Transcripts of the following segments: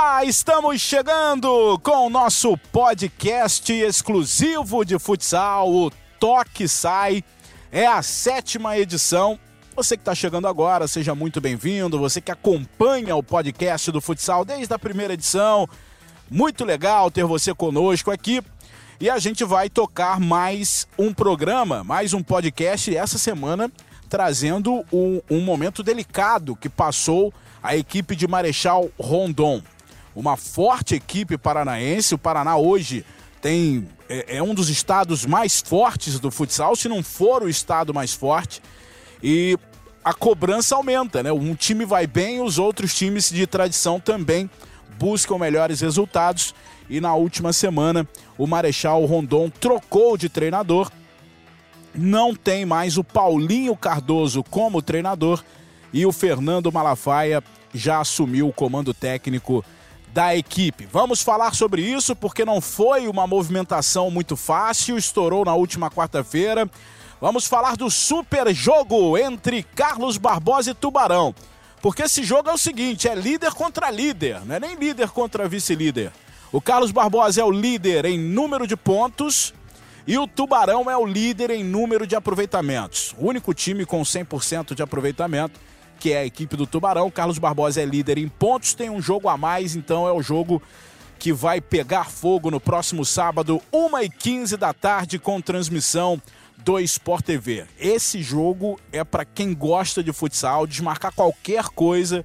Olá, estamos chegando com o nosso podcast exclusivo de futsal, o Toque Sai. É a sétima edição. Você que está chegando agora, seja muito bem-vindo. Você que acompanha o podcast do futsal desde a primeira edição. Muito legal ter você conosco aqui. E a gente vai tocar mais um programa, mais um podcast essa semana, trazendo um, um momento delicado que passou a equipe de Marechal Rondon. Uma forte equipe paranaense. O Paraná hoje tem é, é, um dos estados mais fortes do futsal, se não for o estado mais forte. E a cobrança aumenta, né? Um time vai bem, os outros times de tradição também buscam melhores resultados. E na última semana, o Marechal Rondon trocou de treinador. Não tem mais o Paulinho Cardoso como treinador e o Fernando Malafaia já assumiu o comando técnico da equipe. Vamos falar sobre isso porque não foi uma movimentação muito fácil, estourou na última quarta-feira. Vamos falar do super jogo entre Carlos Barbosa e Tubarão. Porque esse jogo é o seguinte: é líder contra líder, não é nem líder contra vice-líder. O Carlos Barbosa é o líder em número de pontos e o Tubarão é o líder em número de aproveitamentos. O único time com 100% de aproveitamento que é a equipe do Tubarão. Carlos Barbosa é líder em pontos, tem um jogo a mais, então é o jogo que vai pegar fogo no próximo sábado, 1h15 da tarde, com transmissão do Sport TV. Esse jogo é para quem gosta de futsal, desmarcar qualquer coisa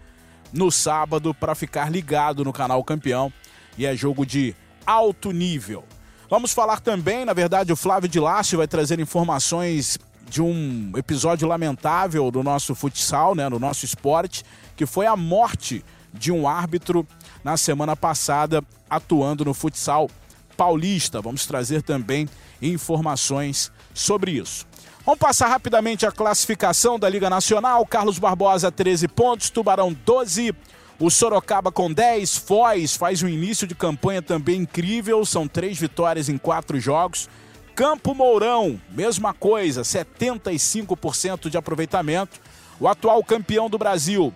no sábado para ficar ligado no canal Campeão. E é jogo de alto nível. Vamos falar também, na verdade, o Flávio de Lácio vai trazer informações de um episódio lamentável do nosso futsal, né, no nosso esporte, que foi a morte de um árbitro na semana passada atuando no futsal paulista. Vamos trazer também informações sobre isso. Vamos passar rapidamente a classificação da Liga Nacional. Carlos Barbosa, 13 pontos, Tubarão, 12. O Sorocaba com 10, Foz faz um início de campanha também incrível, são três vitórias em quatro jogos. Campo Mourão, mesma coisa, 75% de aproveitamento. O atual campeão do Brasil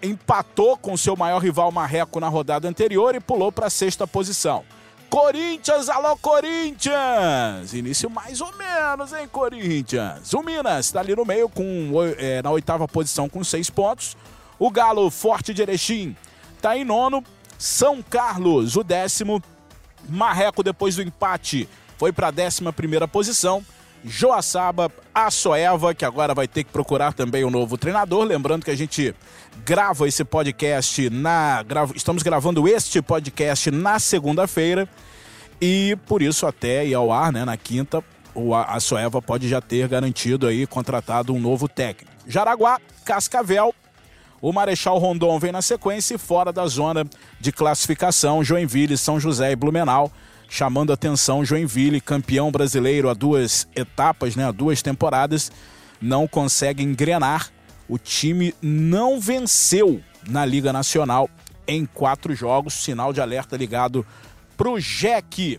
empatou com seu maior rival Marreco na rodada anterior e pulou para a sexta posição. Corinthians, alô Corinthians! Início mais ou menos, hein, Corinthians? O Minas está ali no meio, com, é, na oitava posição com seis pontos. O Galo Forte de Erechim está em nono. São Carlos, o décimo. Marreco, depois do empate, foi para a 11 posição. Joaçaba, a Soeva, que agora vai ter que procurar também um novo treinador. Lembrando que a gente grava esse podcast na. Estamos gravando este podcast na segunda-feira. E por isso, até ir ao ar, né, na quinta, a Soeva pode já ter garantido aí, contratado um novo técnico. Jaraguá, Cascavel, o Marechal Rondon vem na sequência e fora da zona de classificação, Joinville, São José e Blumenau chamando atenção Joinville, campeão brasileiro há duas etapas, né, há duas temporadas, não consegue engrenar. O time não venceu na Liga Nacional em quatro jogos. Sinal de alerta ligado pro Jack.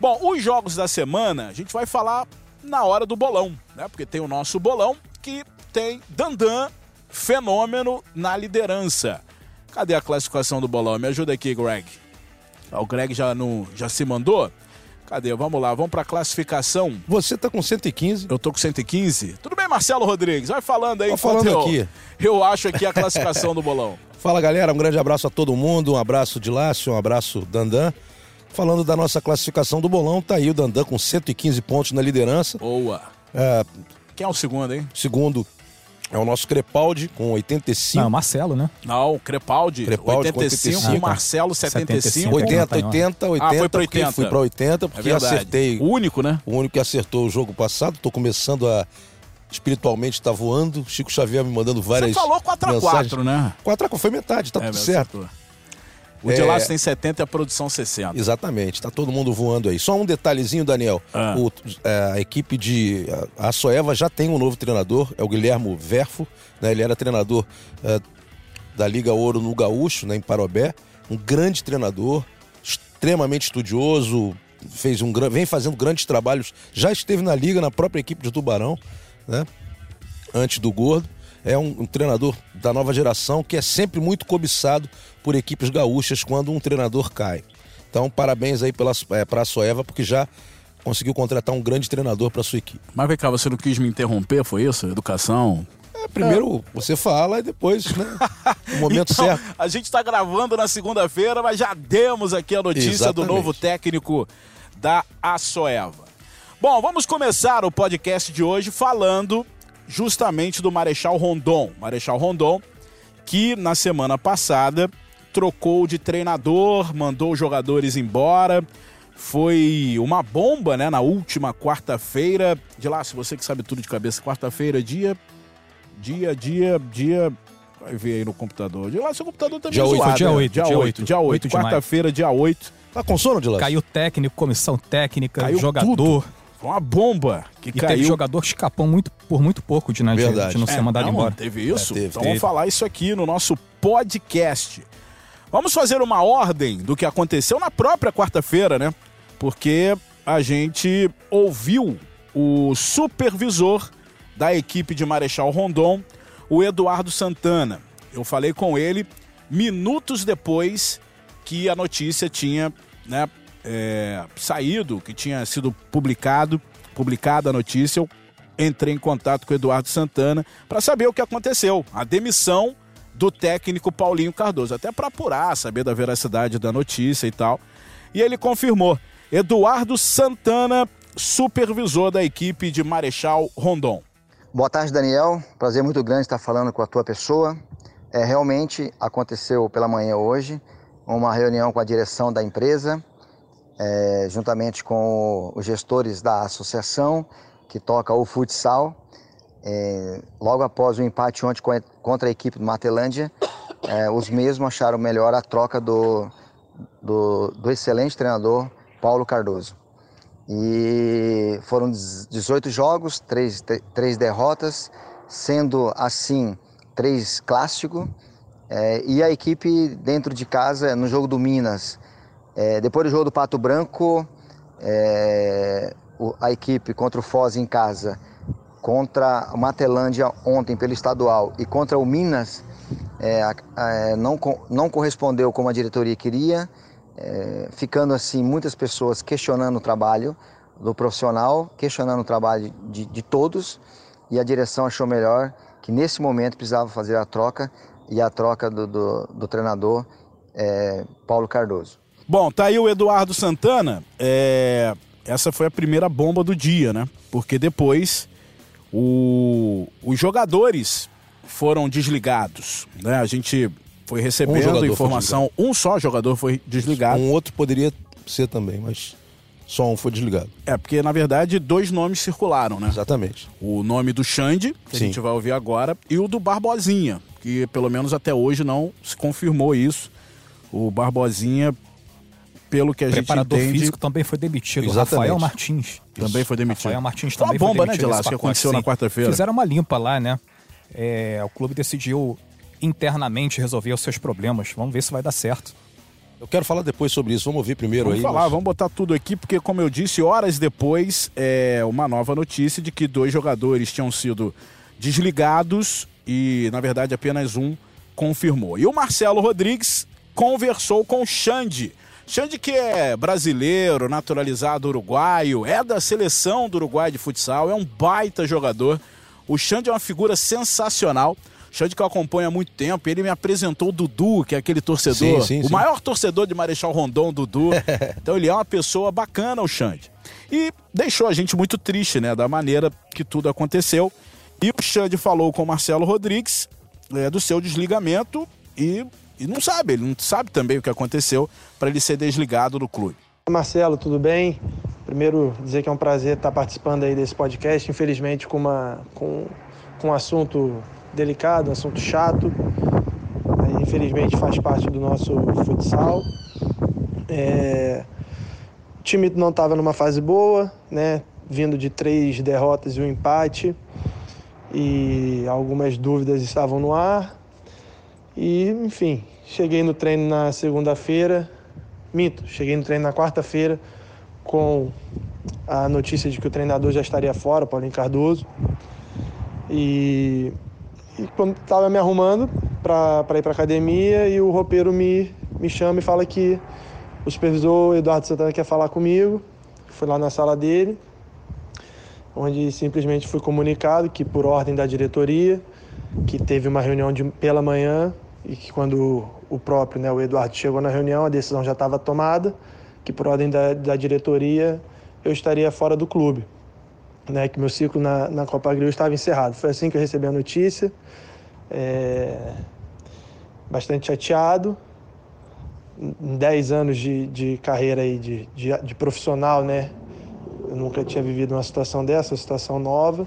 Bom, os jogos da semana a gente vai falar na hora do bolão, né? Porque tem o nosso bolão que tem Dandan, fenômeno na liderança. Cadê a classificação do bolão? Me ajuda aqui, Greg. O Greg já, não, já se mandou? Cadê? Vamos lá, vamos para a classificação. Você tá com 115. Eu tô com 115. Tudo bem, Marcelo Rodrigues? Vai falando aí. Tô falando eu, aqui. Eu acho aqui a classificação do bolão. Fala, galera. Um grande abraço a todo mundo. Um abraço de Lácio, um abraço Dandan. Falando da nossa classificação do bolão, tá aí o Dandan com 115 pontos na liderança. Boa. É... Quem é o segundo, hein? Segundo, é o nosso Crepaldi com 85. Não, Marcelo, né? Não, Crepaldi, Crepaldi 85, 85. Marcelo 75. 80, 80, 80. Ah, foi pra 80. Fui pra 80 porque é acertei. O único, né? O único que acertou o jogo passado. Tô começando a espiritualmente tá voando. Chico Xavier me mandando várias Você falou 4x4, né? 4x4 foi metade, tá é, tudo certo. Acertou. O de lá é... tem 70 e a produção 60. Exatamente, tá todo mundo voando aí. Só um detalhezinho, Daniel. Ah. O, é, a equipe de. A Soeva já tem um novo treinador, é o Guilhermo Verfo. Né? Ele era treinador é, da Liga Ouro no Gaúcho, né, em Parobé. Um grande treinador, extremamente estudioso, fez um, vem fazendo grandes trabalhos. Já esteve na Liga, na própria equipe de Tubarão, né? Antes do Gordo. É um, um, treinador da nova geração que é sempre muito cobiçado por equipes gaúchas quando um treinador cai. Então, parabéns aí é, para a Soeva, porque já conseguiu contratar um grande treinador para sua equipe. Mas vem cá, você não quis me interromper, foi isso? Educação? É, primeiro é. você fala e depois, né? O momento então, certo. A gente está gravando na segunda-feira, mas já demos aqui a notícia Exatamente. do novo técnico da Açoeva. Bom, vamos começar o podcast de hoje falando justamente do Marechal Rondon. Marechal Rondon, que na semana passada trocou de treinador, mandou os jogadores embora. Foi uma bomba, né? Na última quarta-feira. De lá, se você que sabe tudo de cabeça, quarta-feira, dia. Dia, dia, dia. Vai ver aí no computador. De lá, seu computador também dia é 8, zoado, dia 8, dia 8. Dia 8, quarta-feira, dia 8. Tá com sono de lá? Caiu técnico, comissão técnica, caiu jogador. Tudo. Foi uma bomba que e caiu. teve jogador que escapou muito, por muito pouco de, né, de, de não ser é, mandado não, embora. Teve isso? É, teve, então teve. vamos falar isso aqui no nosso podcast. Vamos fazer uma ordem do que aconteceu na própria quarta-feira, né? Porque a gente ouviu o supervisor da equipe de Marechal Rondon, o Eduardo Santana. Eu falei com ele minutos depois que a notícia tinha né, é, saído, que tinha sido publicado, publicada a notícia. Eu entrei em contato com o Eduardo Santana para saber o que aconteceu. A demissão do técnico Paulinho Cardoso, até para apurar, saber da veracidade da notícia e tal. E ele confirmou. Eduardo Santana, supervisor da equipe de Marechal Rondon. Boa tarde, Daniel. Prazer muito grande estar falando com a tua pessoa. É, realmente aconteceu pela manhã hoje uma reunião com a direção da empresa, é, juntamente com os gestores da associação que toca o futsal. É, logo após o empate ontem contra a equipe do Matelândia, é, os mesmos acharam melhor a troca do, do, do excelente treinador Paulo Cardoso. E foram 18 jogos, três, três derrotas, sendo assim três clássicos. É, e a equipe dentro de casa, no jogo do Minas, é, depois do jogo do Pato Branco, é, o, a equipe contra o Foz em casa, contra a Matelândia ontem pelo estadual e contra o Minas, é, não, não correspondeu como a diretoria queria é, ficando assim muitas pessoas questionando o trabalho do profissional, questionando o trabalho de, de todos e a direção achou melhor que nesse momento precisava fazer a troca e a troca do, do, do treinador é, Paulo Cardoso. Bom, tá aí o Eduardo Santana. É, essa foi a primeira bomba do dia, né? Porque depois o, os jogadores foram desligados. Né? A gente foi recebendo um informação. Um só jogador foi desligado. Um outro poderia ser também, mas só um foi desligado. É, porque na verdade dois nomes circularam, né? Exatamente. O nome do Xande, que Sim. a gente vai ouvir agora, e o do Barbosinha, que pelo menos até hoje não se confirmou isso. O Barbosinha, pelo que a gente Preparador entende... físico também foi demitido. Exatamente. Rafael Martins. Também foi demitido. Rafael Martins também foi, uma bomba, né, de lá, que aconteceu Sim. na quarta-feira. Fizeram uma limpa lá, né? É, o clube decidiu internamente resolver os seus problemas. Vamos ver se vai dar certo. Eu quero falar depois sobre isso. Vamos ouvir primeiro vamos aí. Vamos falar, mas... vamos botar tudo aqui, porque, como eu disse, horas depois, é uma nova notícia de que dois jogadores tinham sido desligados e, na verdade, apenas um confirmou. E o Marcelo Rodrigues conversou com o Xande. Xande, que é brasileiro, naturalizado uruguaio, é da seleção do Uruguai de futsal, é um baita jogador. O Xande é uma figura sensacional. Xande que eu acompanho há muito tempo, ele me apresentou o Dudu, que é aquele torcedor, sim, sim, o sim. maior torcedor de Marechal Rondon, Dudu. então ele é uma pessoa bacana, o Xande. E deixou a gente muito triste, né, da maneira que tudo aconteceu. E o Xande falou com o Marcelo Rodrigues é, do seu desligamento e, e não sabe, ele não sabe também o que aconteceu para ele ser desligado do clube. Marcelo, tudo bem? Primeiro dizer que é um prazer estar participando aí desse podcast, infelizmente com, uma, com, com um assunto delicado, um assunto chato. infelizmente faz parte do nosso futsal. É... O time não estava numa fase boa, né? Vindo de três derrotas e um empate. E algumas dúvidas estavam no ar. E, enfim, cheguei no treino na segunda-feira. Mito, cheguei no treino na quarta-feira com a notícia de que o treinador já estaria fora, Paulinho Cardoso. E e quando estava me arrumando para ir para academia e o roupeiro me, me chama e fala que o supervisor Eduardo Santana quer falar comigo. Fui lá na sala dele, onde simplesmente fui comunicado que por ordem da diretoria, que teve uma reunião de, pela manhã e que quando o próprio, né, o Eduardo chegou na reunião, a decisão já estava tomada, que por ordem da, da diretoria eu estaria fora do clube né, que meu ciclo na, na Copa Grill estava encerrado. Foi assim que eu recebi a notícia. É, bastante chateado. Em 10 anos de, de carreira aí, de, de, de, profissional, né? Eu nunca tinha vivido uma situação dessa, uma situação nova.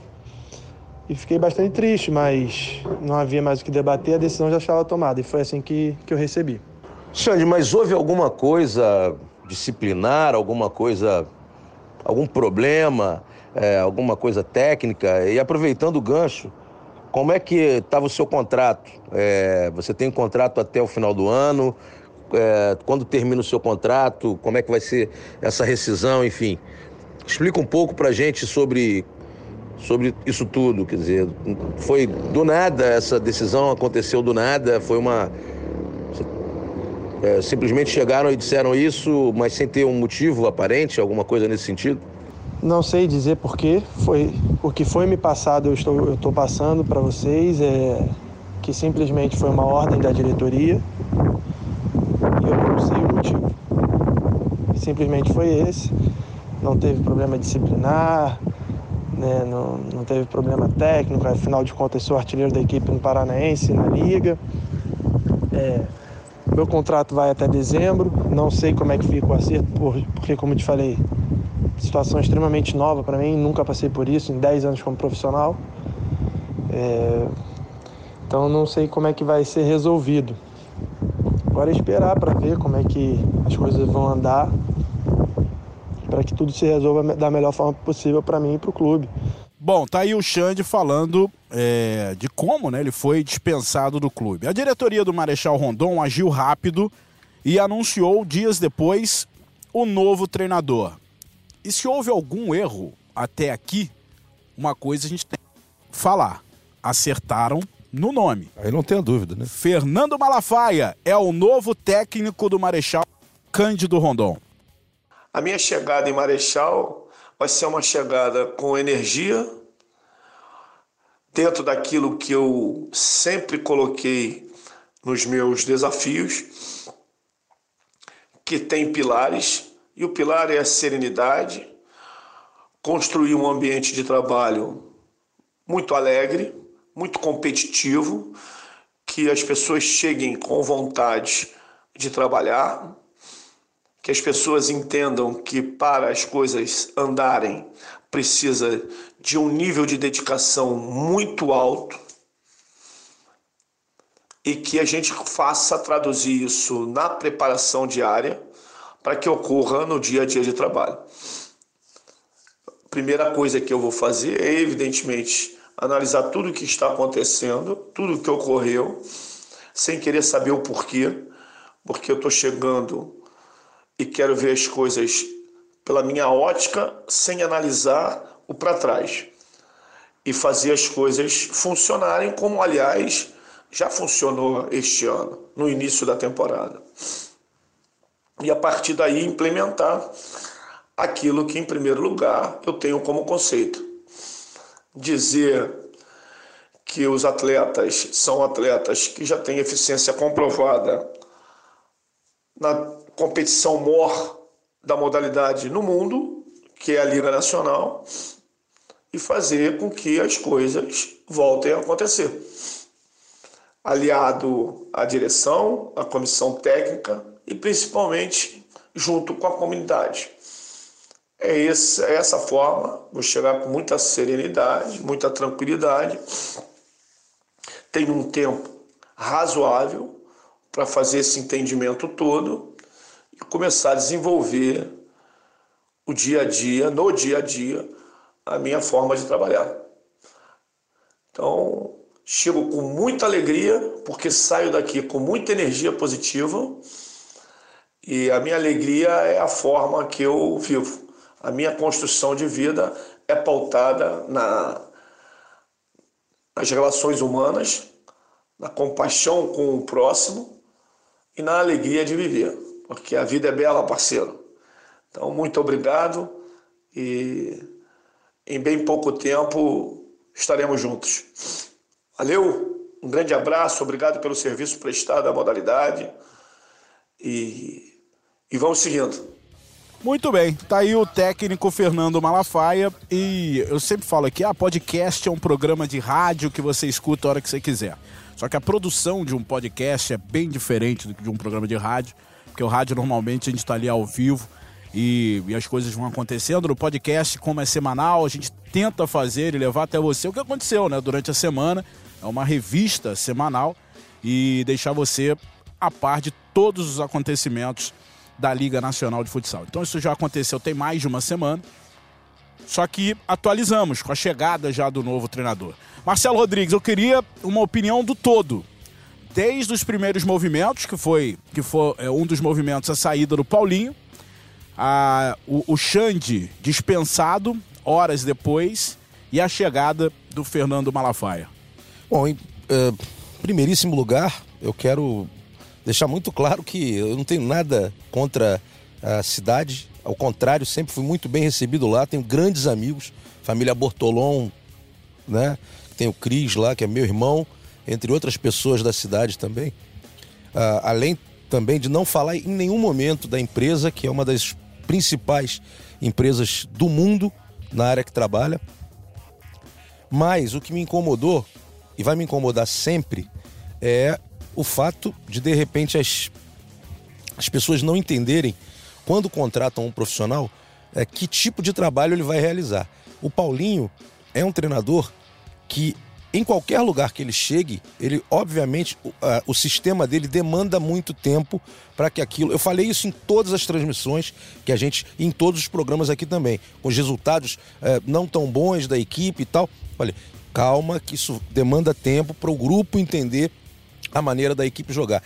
E fiquei bastante triste, mas não havia mais o que debater, a decisão já estava tomada. E foi assim que, que eu recebi. Xande, mas houve alguma coisa disciplinar, alguma coisa, algum problema? é, alguma coisa técnica. E aproveitando o gancho, como é que estava o seu contrato? É, você tem um contrato até o final do ano? É, quando termina o seu contrato? Como é que vai ser essa rescisão? Enfim, explica um pouco para gente sobre sobre isso tudo. Quer dizer, foi do nada essa decisão aconteceu do nada. Foi uma é, simplesmente chegaram e disseram isso, mas sem ter um motivo aparente, alguma coisa nesse sentido? Não sei dizer porquê, foi o que foi me passado eu estou, eu estou passando para vocês, é que simplesmente foi uma ordem da diretoria e eu não sei o motivo. Simplesmente foi esse, não teve problema disciplinar, né, não, não teve problema técnico, afinal de contas sou artilheiro da equipe no Paranaense, na Liga. É, meu contrato vai até dezembro, não sei como é que fica o acerto, porque como te falei, situação extremamente nova para mim, nunca passei por isso em 10 anos como profissional. É... Então não sei como é que vai ser resolvido. Agora é esperar para ver como é que as coisas vão andar, para que tudo se resolva da melhor forma possível para mim e para o clube. Bom, tá aí o Xande falando é, de como né, ele foi dispensado do clube. A diretoria do Marechal Rondon agiu rápido e anunciou dias depois o novo treinador. E se houve algum erro até aqui, uma coisa a gente tem que falar. Acertaram no nome. Aí não tenha dúvida, né? Fernando Malafaia é o novo técnico do Marechal Cândido Rondon. A minha chegada em Marechal vai ser uma chegada com energia, dentro daquilo que eu sempre coloquei nos meus desafios, que tem pilares e o pilar é a serenidade, construir um ambiente de trabalho muito alegre, muito competitivo, que as pessoas cheguem com vontade de trabalhar, que as pessoas entendam que para as coisas andarem precisa de um nível de dedicação muito alto e que a gente faça traduzir isso na preparação diária para que ocorra no dia a dia de trabalho. Primeira coisa que eu vou fazer é, evidentemente, analisar tudo o que está acontecendo, tudo o que ocorreu, sem querer saber o porquê, porque eu estou chegando e quero ver as coisas pela minha ótica, sem analisar o para trás. E fazer as coisas funcionarem como, aliás, já funcionou este ano, no início da temporada e a partir daí implementar aquilo que, em primeiro lugar, eu tenho como conceito. Dizer que os atletas são atletas que já têm eficiência comprovada na competição maior da modalidade no mundo, que é a Liga Nacional, e fazer com que as coisas voltem a acontecer. Aliado à direção, à comissão técnica, e principalmente junto com a comunidade. É é essa forma, vou chegar com muita serenidade, muita tranquilidade. Tenho um tempo razoável para fazer esse entendimento todo e começar a desenvolver o dia a dia, no dia a dia, a minha forma de trabalhar. Então, chego com muita alegria, porque saio daqui com muita energia positiva e a minha alegria é a forma que eu vivo. A minha construção de vida é pautada na, nas relações humanas, na compaixão com o próximo e na alegria de viver, porque a vida é bela, parceiro. Então, muito obrigado e em bem pouco tempo estaremos juntos. Valeu, um grande abraço, obrigado pelo serviço prestado à modalidade e, e vamos seguindo. Muito bem, tá aí o técnico Fernando Malafaia e eu sempre falo aqui, ah, podcast é um programa de rádio que você escuta a hora que você quiser. Só que a produção de um podcast é bem diferente do que de um programa de rádio, porque o rádio normalmente a gente está ali ao vivo e, e, as coisas vão acontecendo. No podcast, como é semanal, a gente tenta fazer e levar até você o que aconteceu né, durante a semana. É uma revista semanal e deixar você a par de todos os acontecimentos da Liga Nacional de Futsal. Então isso já aconteceu tem mais de uma semana. Só que atualizamos com a chegada já do novo treinador. Marcelo Rodrigues, eu queria uma opinião do todo. Desde os primeiros movimentos, que foi, que foi é, um dos movimentos a saída do Paulinho, a, o, o Xande dispensado horas depois e a chegada do Fernando Malafaia. Bom, em uh, primeiríssimo lugar, eu quero deixar muito claro que eu não tenho nada contra a cidade. Ao contrário, sempre fui muito bem recebido lá. Tenho grandes amigos, família Bortolom, né? Tem o Cris lá, que é meu irmão, entre outras pessoas da cidade também. Uh, além também de não falar em nenhum momento da empresa, que é uma das principais empresas do mundo na área que trabalha. Mas o que me incomodou, e vai me incomodar sempre, é o fato de, de repente, as, as pessoas não entenderem, quando contratam um profissional, é, que tipo de trabalho ele vai realizar. O Paulinho é um treinador que, em qualquer lugar que ele chegue, ele, obviamente, o, o sistema dele demanda muito tempo para que aquilo. Eu falei isso em todas as transmissões que a gente, em todos os programas aqui também, com os resultados é, não tão bons da equipe e tal. Falei, calma, que isso demanda tempo para o grupo entender a maneira da equipe jogar.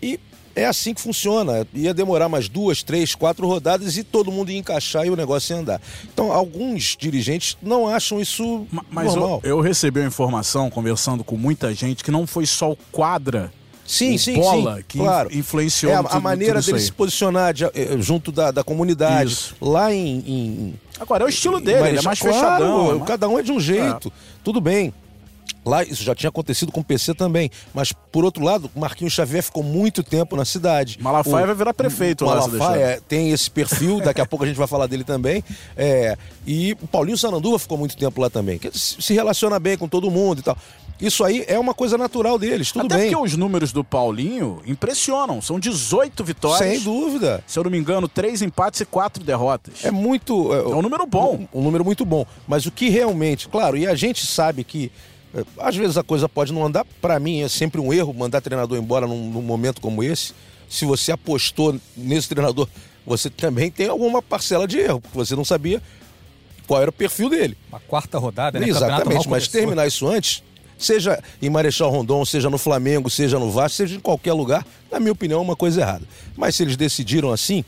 E é assim que funciona. Ia demorar mais duas, três, quatro rodadas e todo mundo ia encaixar e o negócio ia andar. Então, alguns dirigentes não acham isso Mas normal. Eu, eu recebi a informação, conversando com muita gente, que não foi só o quadra Sim, sim, bola sim, que claro. influenciou é, a, tudo, a maneira dele se posicionar de, eh, junto da, da comunidade. Isso. Lá em, em, Agora é o estilo dele, ele é mais claro, fechadão. é Cada um é de um jeito. Tudo bem. Lá isso já tinha acontecido com o PC também. Mas, por outro lado, o Marquinhos Xavier ficou muito tempo na cidade. Malafaia o, vai virar prefeito lá. Malafaia tem esse perfil, daqui a pouco a gente vai falar dele também. É, e o Paulinho Sananduva ficou muito tempo lá também. Que se relaciona bem com todo mundo e tal. Isso aí é uma coisa natural deles, tudo Até bem. porque os números do Paulinho impressionam. São 18 vitórias. Sem dúvida. Se eu não me engano, três empates e quatro derrotas. É muito. É, é um número bom. Um, um número muito bom. Mas o que realmente, claro, e a gente sabe que às vezes a coisa pode não andar. Para mim é sempre um erro mandar treinador embora num, num, momento como esse. Se você apostou nesse treinador, você também tem alguma parcela de erro, porque você não sabia qual era o perfil dele. Uma quarta rodada, né? Exatamente, mas terminar isso antes, seja em Marechal Rondon, seja no Flamengo, seja no Vasco, seja em qualquer lugar, na minha opinião, é uma coisa errada. Mas se eles decidiram assim,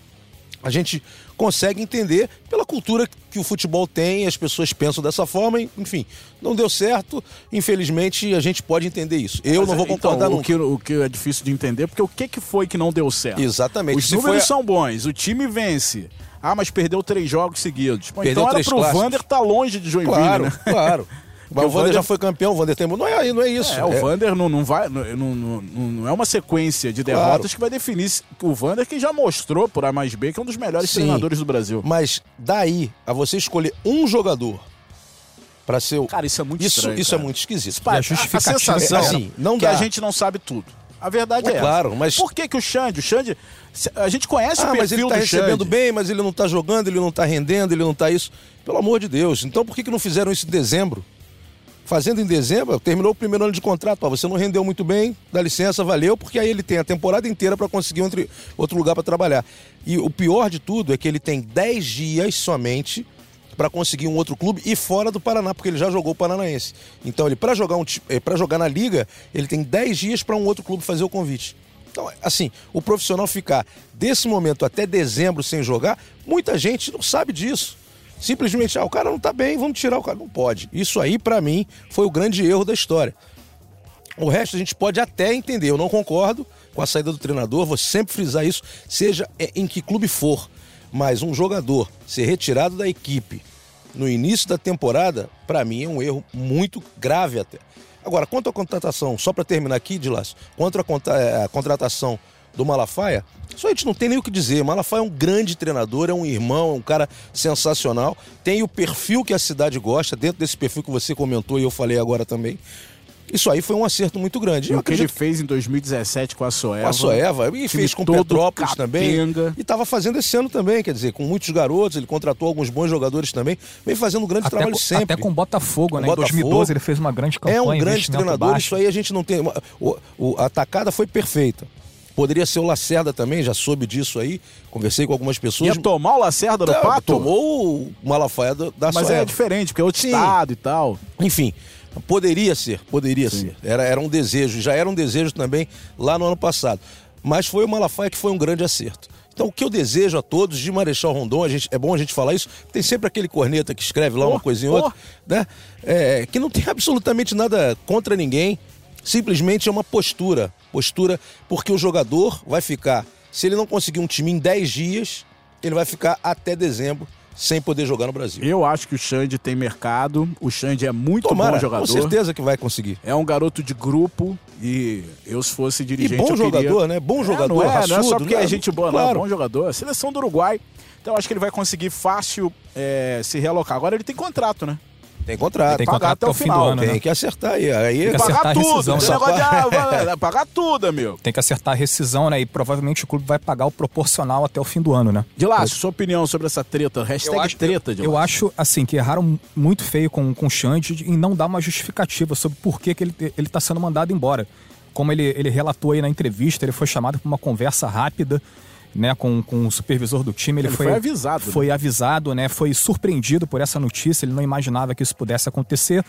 a gente consegue entender pela cultura que o futebol tem, as pessoas pensam dessa forma, enfim, não deu certo, infelizmente a gente pode entender isso. Eu Mas, não vou então, concordar então, o que, o que é difícil de entender, porque o que, que foi que não deu certo? Exatamente. Os números foi... são bons, o time vence. Ah, mas perdeu três jogos seguidos. Pô, perdeu então era pro clássicos. Vander tá longe de Joinville, claro, né? Claro, Mas o, o Vander já foi campeão, o Vander tem. Não é, não é isso. É, o é... Vander não, não vai. Não, não, não, é uma sequência de derrotas claro. que vai definir o Vander, que já mostrou por A mais B que é um dos melhores Sim, treinadores do Brasil. Mas daí a você escolher um jogador para ser o. Cara, isso é muito isso, estranho. Isso cara. é muito esquisito. a, a sensação é assim, não que dá. a gente não sabe tudo. A verdade é, é claro, mas por que, que o Xande, o Xande, a gente conhece ah, o perfil mas ele tá recebendo Xande. bem, mas ele não tá jogando, ele não tá rendendo, ele não tá isso. Pelo amor de Deus. Então por que, que não fizeram isso em dezembro? Fazendo em dezembro, terminou o primeiro ano de contrato. Ó, você não rendeu muito bem, dá licença, valeu, porque aí ele tem a temporada inteira para conseguir outro, outro lugar para trabalhar. E o pior de tudo é que ele tem 10 dias somente para conseguir um outro clube e fora do Paraná, porque ele já jogou o Paranaense. Então, ele para jogar, um, eh, jogar na liga, ele tem 10 dias para um outro clube fazer o convite. Então, assim, o profissional ficar desse momento até dezembro sem jogar, muita gente não sabe disso. Simplesmente, ah, o cara não tá bem, vamos tirar o cara. Não pode. Isso aí, para mim, foi o grande erro da história. O resto a gente pode até entender. Eu não concordo com a saída do treinador, vou sempre frisar isso, seja em que clube for. Mas um jogador ser retirado da equipe no início da temporada, para mim é um erro muito grave até. Agora, quanto à contratação, só para terminar aqui, Dilas, quanto à a contratação do Malafaia, isso a gente não tem nem o que dizer. Malafaia é um grande treinador, é um irmão, é um cara sensacional. Tem o perfil que a cidade gosta, dentro desse perfil que você comentou e eu falei agora também. Isso aí foi um acerto muito grande. E o que ele fez em 2017 com a Soeva. Com a Soeva, e fez com o Petrópolis capenga. também. E estava fazendo esse ano também, quer dizer, com muitos garotos, ele contratou alguns bons jogadores também. Vem fazendo um grande até trabalho com, sempre. Até com o Botafogo, com né? Botafogo. Em 2012 ele fez uma grande campanha. É um grande treinador, baixo. isso aí a gente não tem. O, o, a atacada foi perfeita. Poderia ser o Lacerda também, já soube disso aí. Conversei com algumas pessoas. Ia tomar o Lacerda no pato? Tomou o Malafaia da Mas é diferente, porque é outro Sim. estado e tal. Enfim, Poderia ser, poderia Sim. ser. Era, era um desejo, já era um desejo também lá no ano passado. Mas foi o Malafaia que foi um grande acerto. Então, o que eu desejo a todos de Marechal Rondon, a gente, é bom a gente falar isso, tem sempre aquele corneta que escreve lá oh, uma coisinha ou oh. outra, né? É, que não tem absolutamente nada contra ninguém, simplesmente é uma postura. Postura, porque o jogador vai ficar, se ele não conseguir um time em 10 dias, ele vai ficar até dezembro sem poder jogar no Brasil. Eu acho que o Xande tem mercado. O Xande é muito Tomara, bom jogador. Com certeza que vai conseguir. É um garoto de grupo e eu, se fosse dirigente. E bom jogador, queria... né? Bom jogador. É, não, é, raçudo, não é só porque é gente boa, claro. não. Bom jogador. Seleção do Uruguai. Então eu acho que ele vai conseguir fácil é, se realocar. Agora ele tem contrato, né? Tem contrato. Tem contrato até o final. Ano, tem né? que acertar aí. aí tem que pagar tudo. Rescisão, esse negócio de ah, pagar tudo, amigo. Tem que acertar a rescisão, né? E provavelmente o clube vai pagar o proporcional até o fim do ano, né? De lá, sua opinião sobre essa treta? Hashtag acho, treta, de Eu acho, assim, que erraram muito feio com, com o Xande em não dar uma justificativa sobre por que, que ele, ele tá sendo mandado embora. Como ele, ele relatou aí na entrevista, ele foi chamado para uma conversa rápida né, com, com o supervisor do time. Ele, ele foi, foi, avisado. Foi né? avisado, né? Foi surpreendido por essa notícia. Ele não imaginava que isso pudesse acontecer.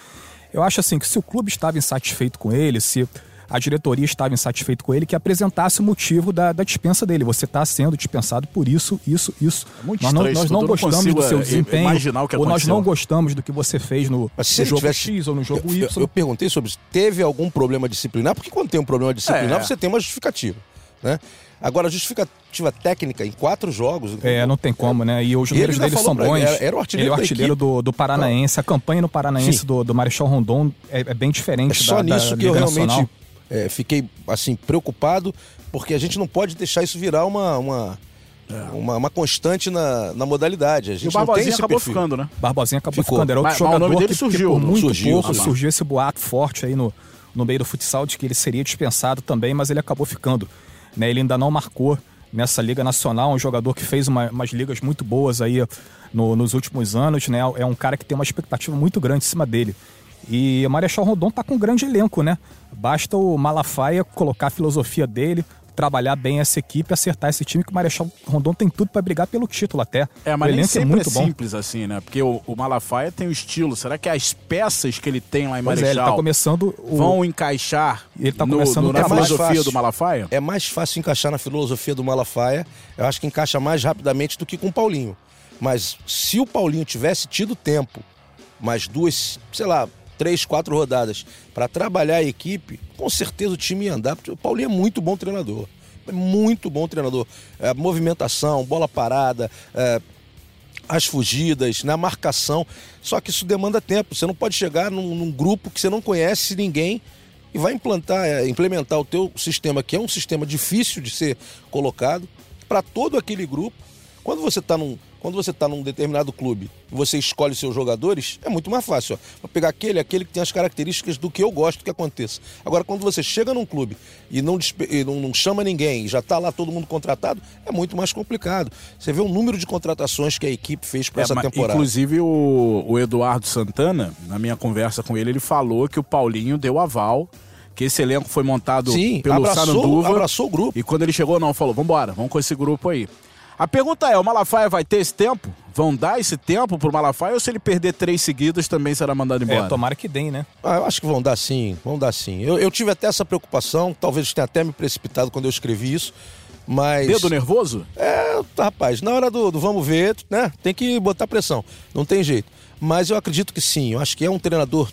Eu acho assim que se o clube estava insatisfeito com ele, se a diretoria estava insatisfeita com ele, que apresentasse o motivo da, da dispensa dele. Você está sendo dispensado por isso, isso, isso. É muito nós não, nós não gostamos do seu é, desempenho. Ou nós não gostamos do que você fez no, no jogo tivesse, X ou no jogo eu, Y. Eu, eu, perguntei sobre isso. Teve algum problema disciplinar? Porque quando tem um problema disciplinar, é. você tem uma justificativa. Né? Agora, a justificativa técnica em quatro jogos. É, não tem como, né? E os números dele são bons. Era, era, o artilheiro, ele é o artilheiro do, do Paranaense. A campanha no Paranaense do, do Marechal Rondon é, é bem diferente. É só da, nisso da que eu realmente é, fiquei assim preocupado, porque a gente não pode deixar isso virar uma, uma uma, uma, constante na, na modalidade. A gente e o Barbosinha acabou perfil. ficando, né? Barbosinha acabou Ficou. ficando. Era outro mas, jogador mas o nome dele que, surgiu. Que por muito surgiu, pouco surgiu esse boato forte aí no, no meio do futsal de que ele seria dispensado também, mas ele acabou ficando. Né? Ele ainda não marcou nessa Liga Nacional, um jogador que fez uma, umas ligas muito boas aí no, nos últimos anos, né? É um cara que tem uma expectativa muito grande em cima dele. E o Marechal Rondon tá com um grande elenco, né? Basta o Malafaia colocar a filosofia dele, trabalhar bem essa equipe, acertar esse time, que o Marechal Rondon tem tudo para brigar pelo título até. É, mas o nem sempre é, muito é simples bom. assim, né? Porque o, o, Malafaia tem o estilo. Será que as peças que ele tem lá em pois Marechal é, ele tá começando o... vão encaixar ele tá começando no, no, na é filosofia fácil, do Malafaia? É mais fácil encaixar na filosofia do Malafaia. Eu acho que encaixa mais rapidamente do que com o Paulinho. Mas se o Paulinho tivesse tido tempo, mais duas, sei lá, três, quatro rodadas para trabalhar a equipe, com certeza o time ia andar, porque o Paulinho é muito bom treinador é muito bom treinador. É, movimentação, bola parada, é, as fugidas, na né, marcação. Só que isso demanda tempo. Você não pode chegar num, num grupo que você não conhece ninguém e vai implantar, é, implementar o teu sistema, que é um sistema difícil de ser colocado, para todo aquele grupo. Quando você está num, quando você está num determinado clube e você escolhe seus jogadores, é muito mais fácil. Ó. Vou pegar aquele, aquele que tem as características do que eu gosto que aconteça. Agora, quando você chega num clube e não, e não, não chama ninguém, já está lá todo mundo contratado, é muito mais complicado. Você vê o número de contratações que a equipe fez para é, essa temporada. Inclusive, o, o Eduardo Santana, na minha conversa com ele, ele falou que o Paulinho deu aval que esse elenco foi montado Sim, pelo abraçou, Saranduva. abraçou o grupo. E quando ele chegou, não, falou, vambora, vamos com esse grupo aí. A pergunta é: o Malafaia vai ter esse tempo? Vão dar esse tempo pro Malafaia ou se ele perder três seguidas também será mandado embora? É, tomara que deem, né? Ah, eu acho que vão dar sim, vão dar sim. Eu, eu tive até essa preocupação, talvez tenha até me precipitado quando eu escrevi isso, Mas. Dedo nervoso? É, rapaz, na hora do, do vamos ver, né? Tem que botar pressão. Não tem jeito. Mas eu acredito que sim. Eu acho que é um treinador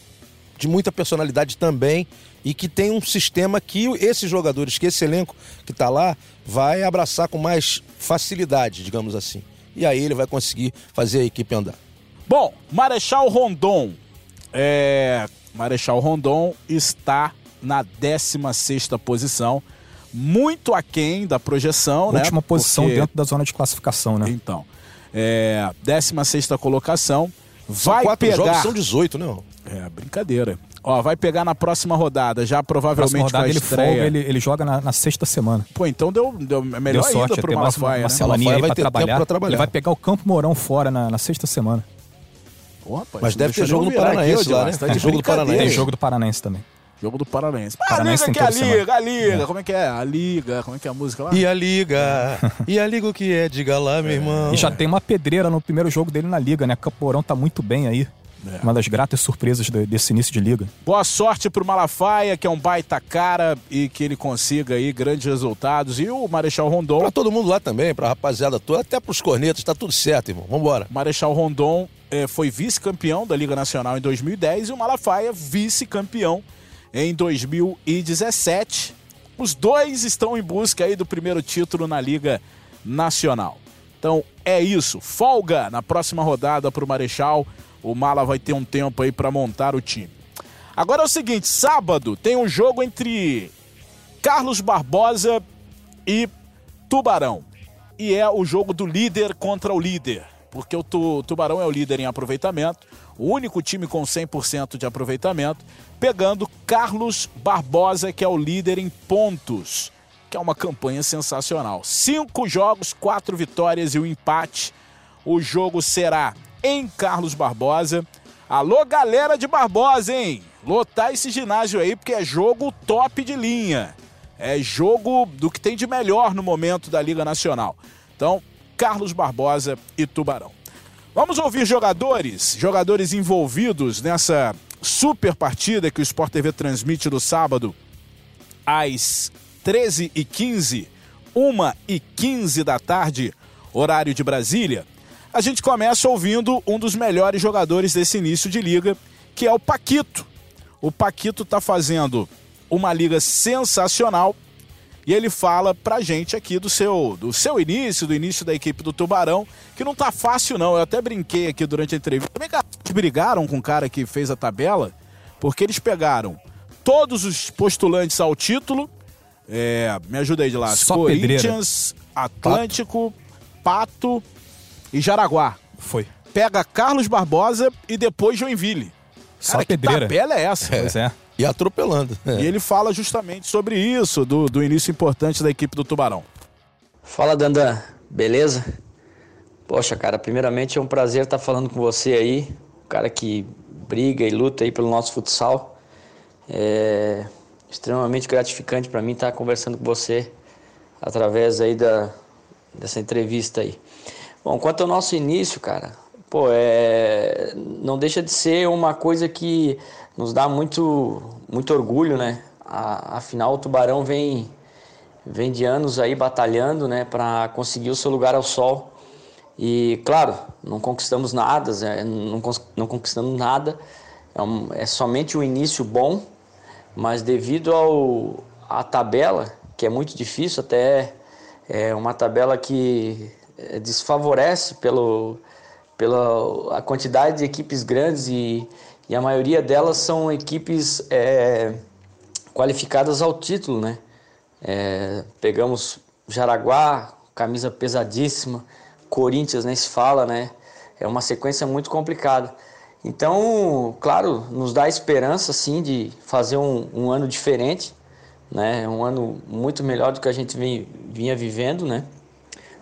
de muita personalidade também e que tem um sistema que esses jogadores, que esse elenco que está lá, vai abraçar com mais facilidade, digamos assim. E aí ele vai conseguir fazer a equipe andar. Bom, Marechal Rondon. É... Marechal Rondon está na 16 posição, muito aquém da projeção, Última né? Última posição Porque... dentro da zona de classificação, né? Então, é... 16 colocação. Vai são quatro pegar... jogos, são 18, né? É, brincadeira. Ó, vai pegar na próxima rodada, já provavelmente rodada a ele estreia. folga, ele, ele joga na, na, sexta semana. Pô, então deu, deu melhor deu sorte, ainda pro Malafaia, uma, uma né? semaninha vai ter trabalhar. tempo pra trabalhar. Ele vai pegar o Campo Mourão fora na, na sexta semana. Pô, rapaz, Mas deve ter jogo virar Paranaense aqui, lá, né? tá de jogo do. Paranaense. Tem jogo do Paranense também. Jogo do Paranaense. Ah, a Paranaense Liga tem que é a Liga, a Liga. Como é que é? A Liga, como é que é a música lá? E a liga, e a liga o que é? Diga lá, meu irmão. E já tem uma pedreira no primeiro jogo dele na liga, né? Campo Mourão tá muito bem aí. É. Uma das gratas surpresas de- desse início de liga. Boa sorte pro Malafaia, que é um baita cara e que ele consiga aí grandes resultados. E o Marechal Rondon, Pra todo mundo lá também, pra rapaziada toda, até pros cornetas, tá tudo certo, irmão. Vambora. Marechal Rondon eh, foi vice-campeão da Liga Nacional em 2010 e o Malafaia vice-campeão em 2017. Os dois estão em busca aí do primeiro título na Liga Nacional. Então é isso. Folga na próxima rodada para o Marechal. O Mala vai ter um tempo aí para montar o time. Agora é o seguinte: sábado tem um jogo entre Carlos Barbosa e Tubarão. E é o jogo do líder contra o líder. Porque o Tu- Tubarão é o líder em aproveitamento, o único time com 100% de aproveitamento, pegando Carlos Barbosa, que é o líder em pontos, que é uma campanha sensacional. Cinco jogos, quatro vitórias e um empate. O jogo será em Carlos Barbosa. Alô, galera de Barbosa, hein? Lotar esse ginásio aí, porque é jogo top de linha. É jogo do que tem de melhor no momento da Liga Nacional. Então, Carlos Barbosa e Tubarão. Vamos ouvir jogadores, jogadores envolvidos nessa super partida que o Sport TV transmite no sábado às 13h15, 1h15 da tarde, horário de Brasília. A gente começa ouvindo um dos melhores jogadores desse início de liga, que é o Paquito. O Paquito está fazendo uma liga sensacional e ele fala pra gente aqui do seu, do seu início, do início da equipe do Tubarão, que não tá fácil não. Eu até brinquei aqui durante a entrevista. Também que eles brigaram com o cara que fez a tabela, porque eles pegaram todos os postulantes ao título. É, me ajuda aí de lá. Só Corinthians, Atlântico, Pato e Jaraguá. Foi. Pega Carlos Barbosa e depois Joinville. Só Cara, que pedreira. tabela é essa? Pois é. E atropelando. E ele fala justamente sobre isso, do, do início importante da equipe do Tubarão. Fala Dandan, beleza? Poxa, cara, primeiramente é um prazer estar falando com você aí, um cara que briga e luta aí pelo nosso futsal. É extremamente gratificante para mim estar conversando com você através aí da, dessa entrevista aí. Bom, quanto ao nosso início, cara, pô, é, não deixa de ser uma coisa que nos dá muito, muito orgulho, né? A- afinal, o Tubarão vem vem de anos aí batalhando, né, para conseguir o seu lugar ao sol. E claro, não conquistamos nada, não, não conquistamos nada. É, um- é somente um início bom, mas devido ao à tabela, que é muito difícil, até é uma tabela que desfavorece pelo pela a quantidade de equipes grandes e, e a maioria delas são equipes eh, qualificadas ao título, né? É, pegamos Jaraguá, camisa pesadíssima, Corinthians, nem se fala, né? É uma sequência muito complicada. Então, claro, nos dá esperança, sim, de fazer um, um ano diferente, né? Um ano muito melhor do que a gente vinha vivendo, né?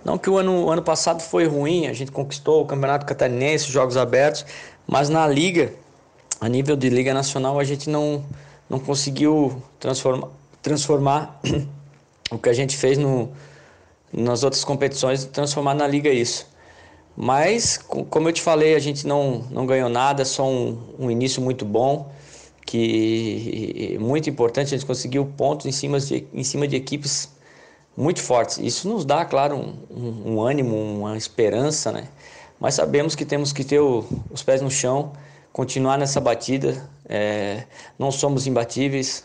Não que o ano, ano passado foi ruim, a gente conquistou o Campeonato Catarinense, os Jogos Abertos, mas na Liga, a nível de Liga Nacional, a gente não, não conseguiu transformar, transformar o que a gente fez no, nas outras competições, transformar na Liga isso. Mas, co- como eu te falei, a gente não, não ganhou nada, só um, um início muito bom, que é muito importante, a gente conseguiu pontos em cima de, em cima de equipes muito fortes. Isso nos dá, claro, um, um, um ânimo, uma esperança, né? Mas sabemos que temos que ter o, os pés no chão, continuar nessa batida. É, não somos imbatíveis,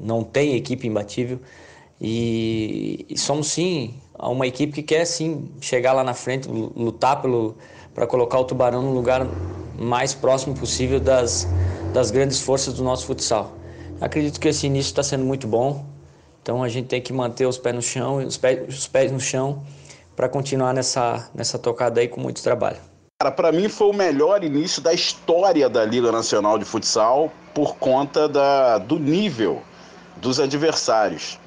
não tem equipe imbatível e, e, somos sim uma equipe que quer sim chegar lá na frente, lutar pelo para colocar o Tubarão no lugar mais próximo possível das, das grandes forças do nosso futsal. Acredito que esse início está sendo muito bom, então a gente tem que manter os pés no chão, os pés, os pés no chão para continuar nessa, nessa tocada aí com muito trabalho. Cara, para mim foi o melhor início da história da Liga Nacional de Futsal por conta da, do nível dos adversários.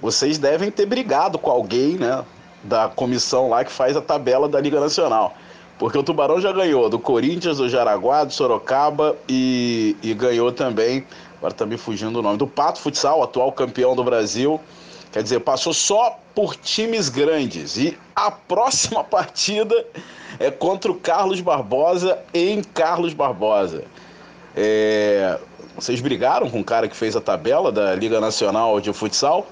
Vocês devem ter brigado com alguém, né, da comissão lá que faz a tabela da Liga Nacional. Porque o Tubarão já ganhou do Corinthians, do Jaraguá, do Sorocaba e, e ganhou também, agora também tá fugindo o nome, do Pato Futsal, atual campeão do Brasil. Quer dizer, passou só por times grandes. E a próxima partida é contra o Carlos Barbosa em Carlos Barbosa. É... Vocês brigaram com o cara que fez a tabela da Liga Nacional de Futsal?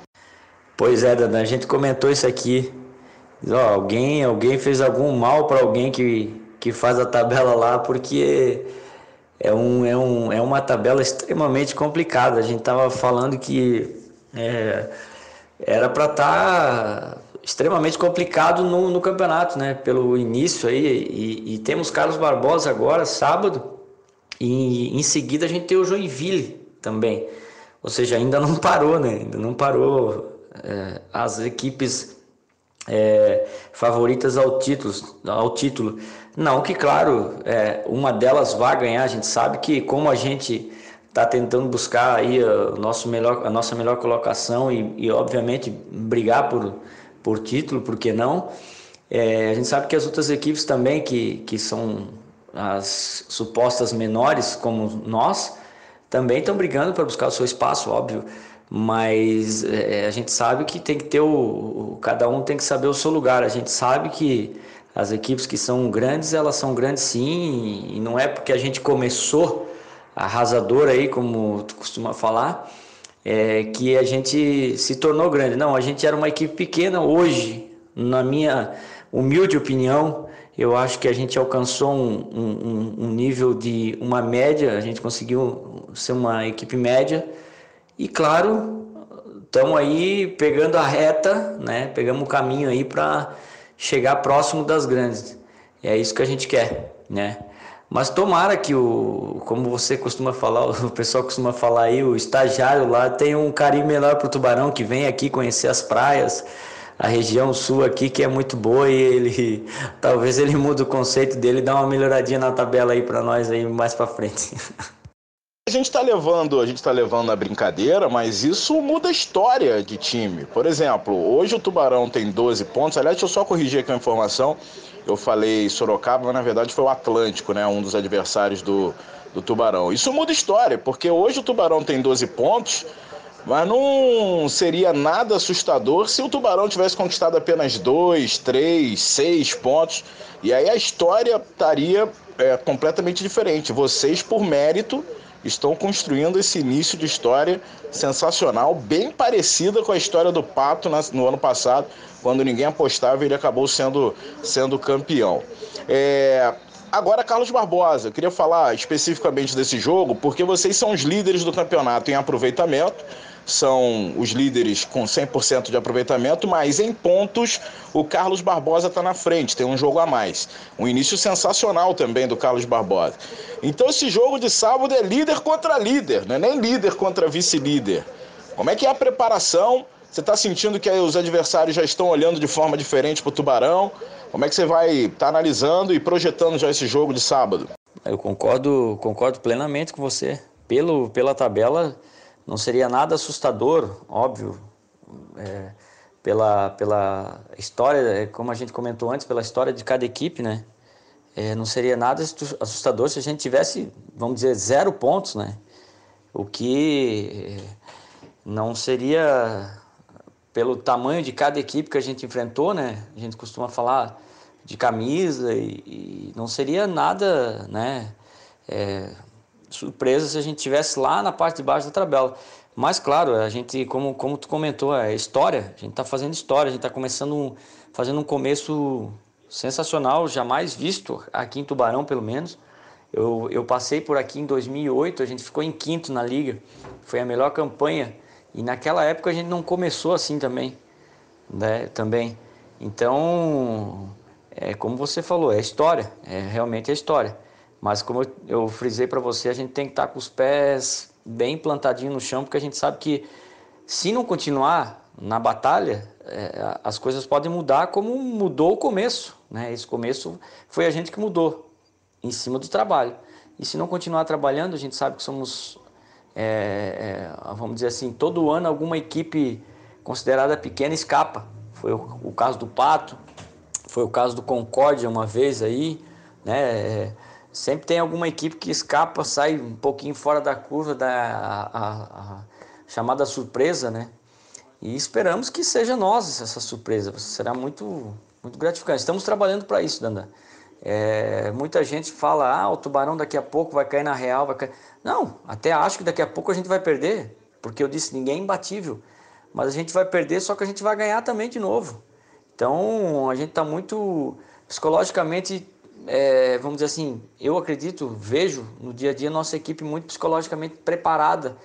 Pois é, Dada, a gente comentou isso aqui. Ó, alguém, alguém fez algum mal para alguém que, que faz a tabela lá, porque é, um, é, um, é uma tabela extremamente complicada. A gente tava falando que é, era para estar tá extremamente complicado no, no, campeonato, né? Pelo início aí. E, e, temos Carlos Barbosa agora, sábado, e em seguida a gente tem o Joinville também. Ou seja, ainda não parou, né? Ainda não parou é, as equipes é, favoritas ao título, ao título. Não que, claro, é, uma delas vá ganhar. A gente sabe que como a gente está tentando buscar aí o nosso melhor, a nossa melhor colocação e, e obviamente brigar por, por título, por que não? É, a gente sabe que as outras equipes também que, que são as supostas menores como nós também estão brigando para buscar o seu espaço, óbvio. Mas é, a gente sabe que tem que ter o, o, cada um tem que saber o seu lugar. A gente sabe que as equipes que são grandes elas são grandes sim e não é porque a gente começou arrasador aí, como tu costuma falar, é, que a gente se tornou grande. Não, a gente era uma equipe pequena. Hoje, na minha humilde opinião, eu acho que a gente alcançou um, um, um nível de uma média, a gente conseguiu ser uma equipe média. E claro, estamos aí pegando a reta, né? Pegamos o caminho aí para chegar próximo das grandes. E é isso que a gente quer, né? Mas tomara que o, como você costuma falar, o pessoal costuma falar aí, o estagiário lá tem um carinho melhor pro tubarão que vem aqui conhecer as praias, a região sul aqui que é muito boa e ele talvez ele mude o conceito dele dá uma melhoradinha na tabela aí para nós aí mais para frente. A gente está levando, a gente está levando na brincadeira, mas isso muda a história de time. Por exemplo, hoje o Tubarão tem 12 pontos. Aliás, deixa eu só corrigir aqui a informação eu falei Sorocaba, mas na verdade foi o Atlântico, né? Um dos adversários do, do Tubarão. Isso muda história, porque hoje o Tubarão tem 12 pontos, mas não seria nada assustador se o Tubarão tivesse conquistado apenas 2, 3, 6 pontos. E aí a história estaria é, completamente diferente. Vocês, por mérito, estão construindo esse início de história sensacional, bem parecida com a história do Pato no ano passado, quando ninguém apostava, ele acabou sendo, sendo campeão. É, Agora, Carlos Barbosa, eu queria falar especificamente desse jogo, porque vocês são os líderes do campeonato em aproveitamento, são os líderes com 100% de aproveitamento, mas em pontos o Carlos Barbosa está na frente, tem um jogo a mais. Um início sensacional também do Carlos Barbosa. Então, esse jogo de sábado é líder contra líder, não é nem líder contra vice-líder. Como é que é a preparação? Você está sentindo que os adversários já estão olhando de forma diferente para o Tubarão? Como é que você vai estar tá analisando e projetando já esse jogo de sábado? Eu concordo, concordo plenamente com você. Pelo, pela tabela, não seria nada assustador, óbvio. É, pela, pela história, é, como a gente comentou antes, pela história de cada equipe, né? É, não seria nada assustador se a gente tivesse, vamos dizer, zero pontos, né? O que é, não seria pelo tamanho de cada equipe que a gente enfrentou, né? A gente costuma falar de camisa e, e não seria nada, né? É, surpresa se a gente tivesse lá na parte de baixo da tabela. Mas, claro, a gente, como, como tu comentou, é história. A gente está fazendo história, a gente está começando, um, fazendo um começo sensacional, jamais visto aqui em Tubarão, pelo menos. Eu, eu passei por aqui em 2008, a gente ficou em quinto na liga. Foi a melhor campanha. E naquela época a gente não começou assim também. Né, também. Então, é como você falou, é história. É realmente é história. Mas como eu, eu frisei para você, a gente tem que estar tá com os pés bem plantadinhos no chão, porque a gente sabe que se não continuar na batalha, é, as coisas podem mudar como mudou o começo. Né? Esse começo foi a gente que mudou em cima do trabalho. E se não continuar trabalhando, a gente sabe que somos, é, é, vamos dizer assim, todo ano alguma equipe considerada pequena escapa. Foi o, o caso do Pato, foi o caso do Concórdia uma vez aí, né? Sempre tem alguma equipe que escapa, sai um pouquinho fora da curva da a, a, a chamada surpresa, né? E esperamos que seja nós essa surpresa. Será muito, muito gratificante. Estamos trabalhando para isso, Dandan. É, muita gente fala, ah, o Tubarão daqui a pouco vai cair na real, vai cair. Não, até acho que daqui a pouco a gente vai perder, porque eu disse, ninguém é imbatível. Mas a gente vai perder, só que a gente vai ganhar também de novo. Então, a gente está muito psicologicamente, é, vamos dizer assim, eu acredito, vejo no dia a dia nossa equipe muito psicologicamente preparada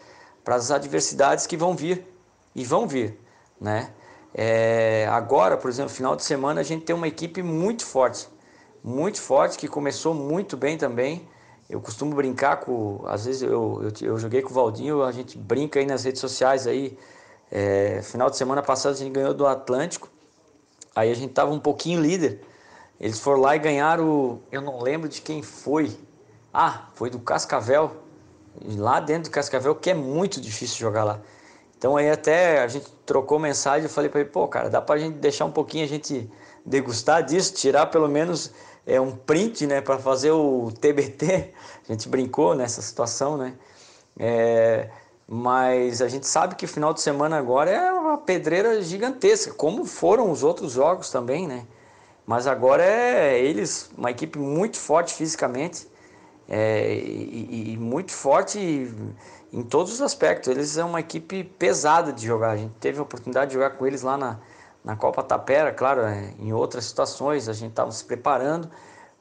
para as adversidades que vão vir e vão vir, né? É, agora, por exemplo, final de semana a gente tem uma equipe muito forte muito forte, que começou muito bem também. Eu costumo brincar com. Às vezes eu, eu, eu joguei com o Valdinho, a gente brinca aí nas redes sociais aí. É, final de semana passado a gente ganhou do Atlântico. Aí a gente tava um pouquinho líder. Eles foram lá e ganharam. Eu não lembro de quem foi. Ah, foi do Cascavel. Lá dentro do Cascavel, que é muito difícil jogar lá. Então aí até a gente trocou mensagem, eu falei para ele, pô, cara, dá pra gente deixar um pouquinho a gente degustar disso, tirar pelo menos é, um print né, para fazer o TBT. A gente brincou nessa situação, né? É, mas a gente sabe que o final de semana agora é uma pedreira gigantesca, como foram os outros jogos também, né? Mas agora é eles, uma equipe muito forte fisicamente é, e, e, muito forte em todos os aspectos. Eles são uma equipe pesada de jogar. A gente teve a oportunidade de jogar com eles lá na, na Copa Tapera, claro, é, em outras situações a gente estava se preparando,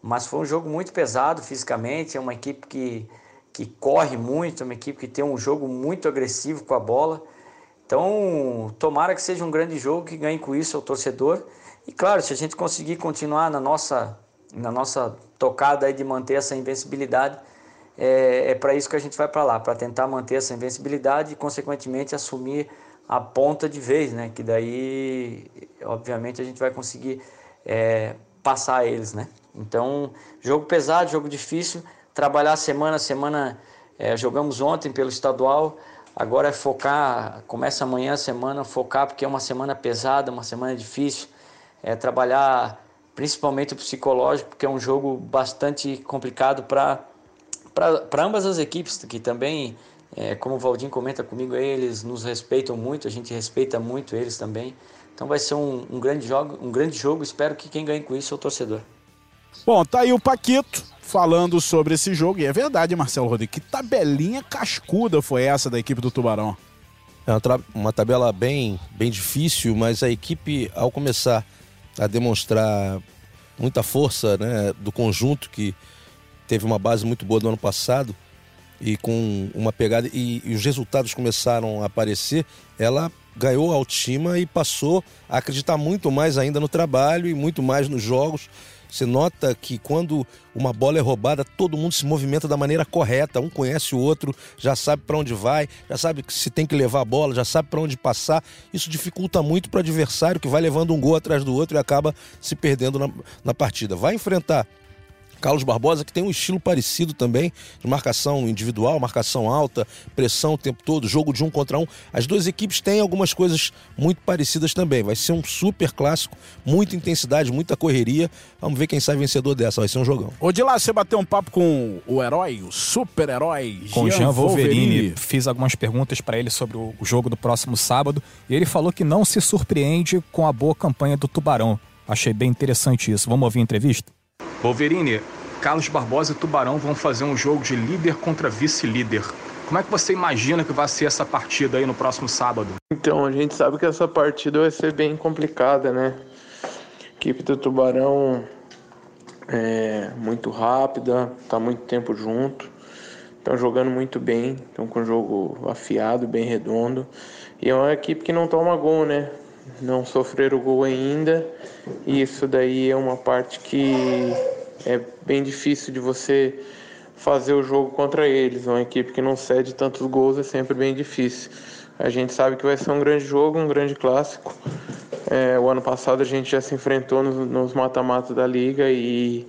mas foi um jogo muito pesado fisicamente, é uma equipe que, que corre muito, é uma equipe que tem um jogo muito agressivo com a bola. Então, tomara que seja um grande jogo, que ganhe com isso o torcedor. E claro, se a gente conseguir continuar na nossa, na nossa tocada de manter essa invencibilidade, é, é para isso que a gente vai para lá, para tentar manter essa invencibilidade e, consequentemente, assumir a ponta de vez, né? Que daí, obviamente, a gente vai conseguir é, passar eles, né? Então, jogo pesado, jogo difícil, trabalhar semana a semana. É, jogamos ontem pelo estadual, agora é focar, começa amanhã a semana, focar porque é uma semana pesada, uma semana difícil. É trabalhar principalmente o psicológico, porque é um jogo bastante complicado para ambas as equipes, que também é, como o Valdir comenta comigo, eles nos respeitam muito, a gente respeita muito eles também. Então vai ser um, um grande jogo, um grande jogo. Espero que quem ganhe com isso é o torcedor. Bom, tá aí o Paquito falando sobre esse jogo. E é verdade, Marcelo Rodrigues, que tabelinha cascuda foi essa da equipe do Tubarão. É uma, uma tabela bem, bem difícil, mas a equipe, ao começar a demonstrar muita força né, do conjunto que teve uma base muito boa do ano passado, e com uma pegada e, e, os resultados começaram a aparecer, ela ganhou a autoestima e passou a acreditar muito mais ainda no trabalho e muito mais nos jogos. Você nota que quando uma bola é roubada, todo mundo se movimenta da maneira correta, um conhece o outro, já sabe para onde vai, já sabe se tem que levar a bola, já sabe para onde passar. Isso dificulta muito para o adversário que vai levando um gol atrás do outro e acaba se perdendo na, na partida. Vai enfrentar Carlos Barbosa, que tem um estilo parecido também, de marcação individual, marcação alta, pressão o tempo todo, jogo de um contra um. As duas equipes têm algumas coisas muito parecidas também. Vai ser um super clássico, muita intensidade, muita correria. Vamos ver quem sai vencedor dessa, vai ser um jogão. Ô, de lá, você bateu um papo com o herói, o super-herói, Com Jean, Jean Wolverine. Wolverine. Fiz algumas perguntas para ele sobre o jogo do próximo sábado e ele falou que não se surpreende com a boa campanha do Tubarão. Achei bem interessante isso. Vamos ouvir a entrevista? Wolverine, Carlos Barbosa e Tubarão vão fazer um jogo de líder contra vice-líder. Como é que você imagina que vai ser essa partida aí no próximo sábado? Então, a gente sabe que essa partida vai ser bem complicada, né? A equipe do Tubarão é muito rápida, tá muito tempo junto, estão jogando muito bem, estão com um jogo afiado, bem redondo. E é uma equipe que não toma gol, né? Não sofreram gol ainda, e isso daí é uma parte que é bem difícil de você fazer o jogo contra eles. Uma equipe que não cede tantos gols é sempre bem difícil. A gente sabe que vai ser um grande jogo, um grande clássico. É, o ano passado a gente já se enfrentou nos mata-matas da liga e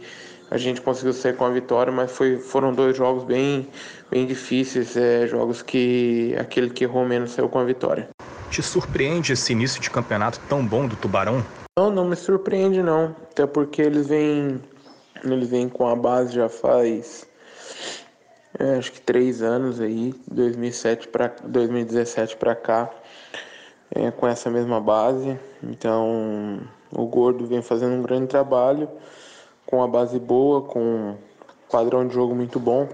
a gente conseguiu sair com a vitória, mas foi, foram dois jogos bem, bem difíceis, é, jogos que aquele que errou menos saiu com a vitória. Te surpreende esse início de campeonato tão bom do Tubarão? Não, não me surpreende não, até porque eles vêm, eles vêm com a base já faz é, acho que três anos aí, 2007 para 2017 para cá, é, com essa mesma base. Então o Gordo vem fazendo um grande trabalho com a base boa, com um padrão de jogo muito bom.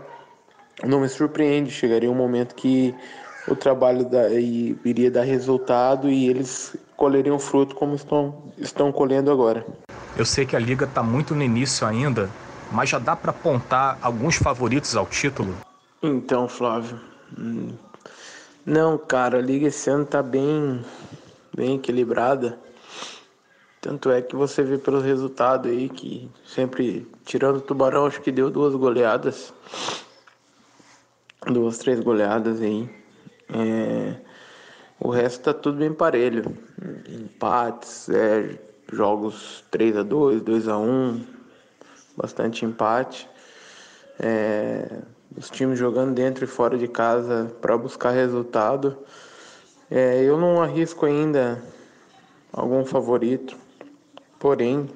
Não me surpreende, chegaria um momento que o trabalho da, iria dar resultado e eles colheriam fruto como estão, estão colhendo agora. Eu sei que a liga está muito no início ainda, mas já dá para apontar alguns favoritos ao título? Então, Flávio, hum, não, cara, a liga esse ano tá bem, bem equilibrada. Tanto é que você vê pelo resultado aí que sempre, tirando o Tubarão, acho que deu duas goleadas. Duas, três goleadas aí. É, o resto tá tudo bem parelho. Empates, é, jogos 3 a 2 2 a 1 bastante empate. É, os times jogando dentro e fora de casa para buscar resultado. É, eu não arrisco ainda algum favorito, porém,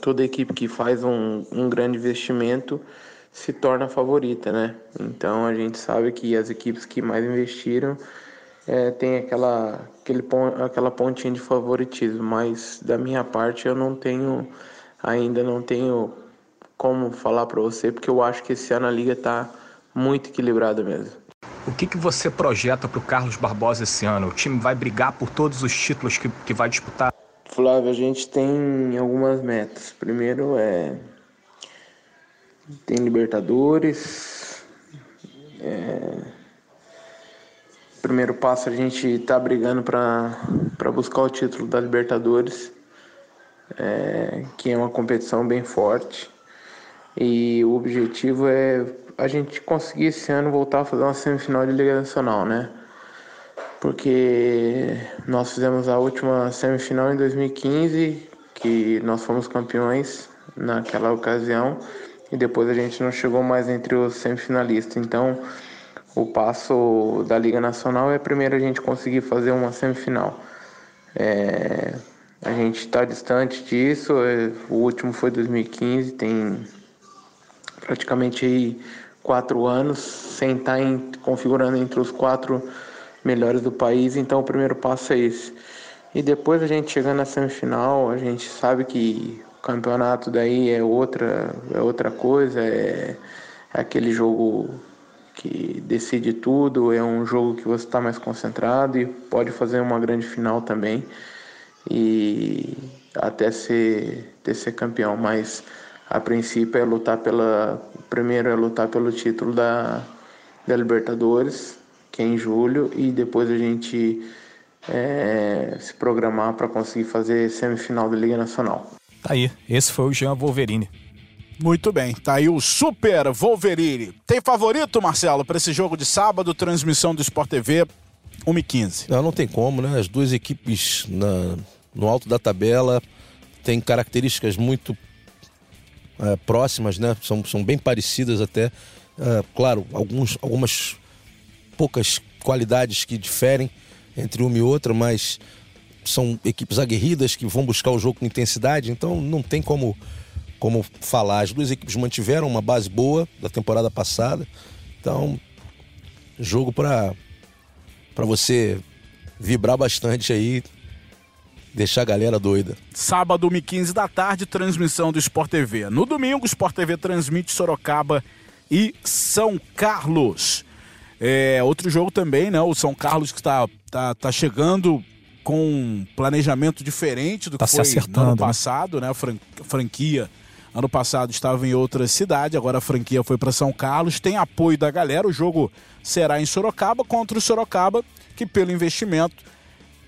toda equipe que faz um, um grande investimento se torna favorita, né? Então a gente sabe que as equipes que mais investiram é, tem aquela, aquele, aquela pontinha de favoritismo, mas da minha parte eu não tenho, ainda não tenho como falar para você, porque eu acho que esse ano a liga está muito equilibrada mesmo. O que, que você projeta para o Carlos Barbosa esse ano? O time vai brigar por todos os títulos que, que vai disputar? Flávio, a gente tem algumas metas. Primeiro é. Tem Libertadores. É... Primeiro passo a gente está brigando para buscar o título da Libertadores, é... que é uma competição bem forte. E o objetivo é a gente conseguir esse ano voltar a fazer uma semifinal de Liga Nacional, né? Porque nós fizemos a última semifinal em 2015, que nós fomos campeões naquela ocasião, e depois a gente não chegou mais entre os semifinalistas. Então, o passo da Liga Nacional é primeiro a gente conseguir fazer uma semifinal. É, a gente está distante disso, é, o último foi 2015, tem praticamente quatro anos sem estar em, configurando entre os quatro melhores do país, então o primeiro passo é esse. E depois a gente chegando na semifinal, a gente sabe que campeonato daí é outra, é outra coisa, é, é aquele jogo que decide tudo, é um jogo que você está mais concentrado e pode fazer uma grande final também e até ser, ter ser campeão, mas a princípio é lutar pela. Primeiro é lutar pelo título da, da Libertadores, que é em julho, e depois a gente é, se programar para conseguir fazer semifinal da Liga Nacional. Tá aí, esse foi o Jean Wolverine. Muito bem, tá aí o Super Wolverine. Tem favorito, Marcelo, para esse jogo de sábado, transmissão do Sport TV 1h15? Não, não tem como, né? As duas equipes na, no alto da tabela têm características muito é, próximas, né? São, são bem parecidas até. É, claro, alguns, algumas poucas qualidades que diferem entre uma e outra, mas são equipes aguerridas que vão buscar o jogo com intensidade, então não tem como, como falar. As duas equipes mantiveram uma base boa da temporada passada, então jogo para você vibrar bastante aí deixar a galera doida. Sábado, 1h15 da tarde, transmissão do Sport TV. No domingo, o Sport TV transmite Sorocaba e São Carlos. É, outro jogo também, né? O São Carlos que está tá, tá chegando com um planejamento diferente do tá que foi no ano né? passado, né? A franquia ano passado estava em outra cidade, agora a franquia foi para São Carlos, tem apoio da galera. O jogo será em Sorocaba contra o Sorocaba, que pelo investimento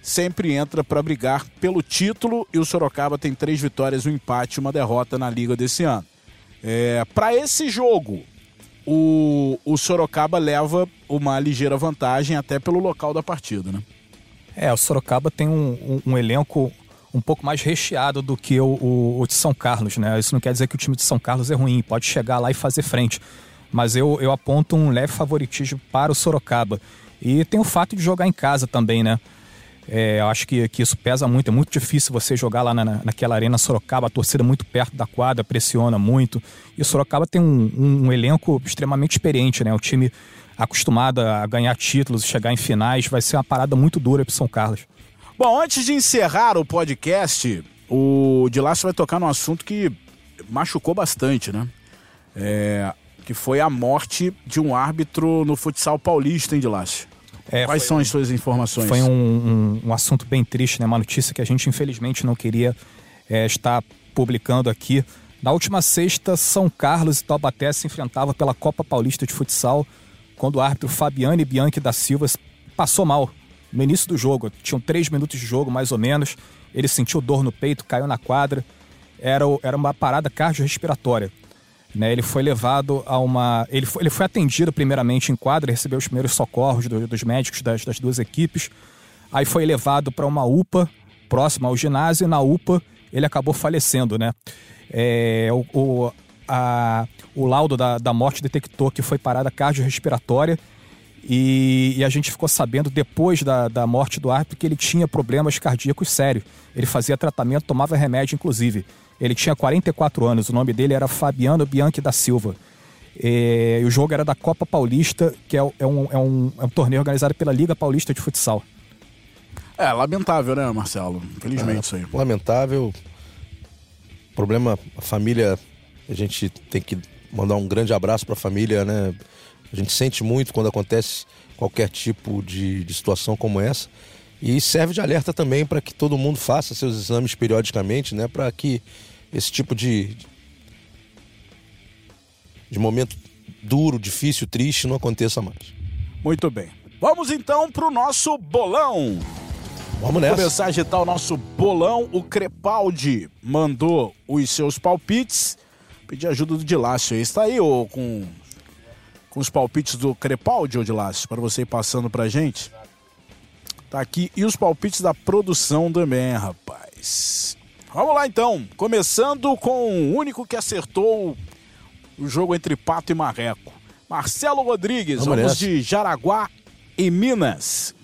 sempre entra para brigar pelo título e o Sorocaba tem três vitórias, um empate e uma derrota na liga desse ano. É, para esse jogo, o, o Sorocaba leva uma ligeira vantagem até pelo local da partida, né? É, o Sorocaba tem um, um, um elenco um pouco mais recheado do que o, o, o, de São Carlos, né? Isso não quer dizer que o time de São Carlos é ruim, pode chegar lá e fazer frente. Mas eu, eu aponto um leve favoritismo para o Sorocaba. E tem o fato de jogar em casa também, né? É, eu acho que, que isso pesa muito. É muito difícil você jogar lá na, naquela arena Sorocaba, a torcida muito perto da quadra, pressiona muito. E o Sorocaba tem um, um, um elenco extremamente experiente, né? O time acostumado a ganhar títulos, chegar em finais, vai ser uma parada muito dura para São Carlos. Bom, antes de encerrar o podcast, o Dilácio vai tocar num assunto que machucou bastante, né? É, que foi a morte de um árbitro no futsal paulista, hein, Dilácio? É, Quais são as suas informações? Foi um, um, um, assunto bem triste, né? Uma notícia que a gente infelizmente não queria é, estar publicando aqui. Na última sexta, São Carlos e Taubaté se enfrentavam pela Copa Paulista de Futsal, quando o árbitro Fabiane Bianchi da Silva passou mal no início do jogo. Tinham três minutos de jogo, mais ou menos. Ele sentiu dor no peito, caiu na quadra. Era, era uma parada cardiorrespiratória. Né, ele foi levado a uma. Ele foi, ele foi atendido primeiramente em quadra, recebeu os primeiros socorros do, dos médicos das, das, duas equipes. Aí foi levado para uma UPA próxima ao ginásio e na UPA ele acabou falecendo. Né? É, o, o, a, o laudo da, da morte detectou que foi parada cardiorrespiratória e, e, a gente ficou sabendo depois da, da morte do árbitro que ele tinha problemas cardíacos sérios. Ele fazia tratamento, tomava remédio, inclusive. Ele tinha 44 anos, o nome dele era Fabiano Bianchi da Silva. E, o jogo era da Copa Paulista, que é, é, um, é, um, é um torneio organizado pela Liga Paulista de Futsal. É, lamentável, né, Marcelo? Infelizmente, é, isso aí. Lamentável. Problema, a família, a gente tem que mandar um grande abraço para a família, né? A gente sente muito quando acontece qualquer tipo de, de situação como essa. E serve de alerta também para que todo mundo faça seus exames periodicamente, né? Para que esse tipo de, de momento duro, difícil, triste não aconteça mais. Muito bem. Vamos então para o nosso bolão. Vamos nessa. Começar a agitar o nosso bolão. O Crepaldi mandou os seus palpites. Pedir ajuda do Dilácio. Está aí, ô, com com os palpites do Crepaldi, Odilácio, para você ir passando pra gente. Tá aqui. E os palpites da produção também, rapaz. Vamos lá então. Começando com o único que acertou o jogo entre Pato e Marreco. Marcelo Rodrigues, vamos, vamos de Jaraguá e Minas.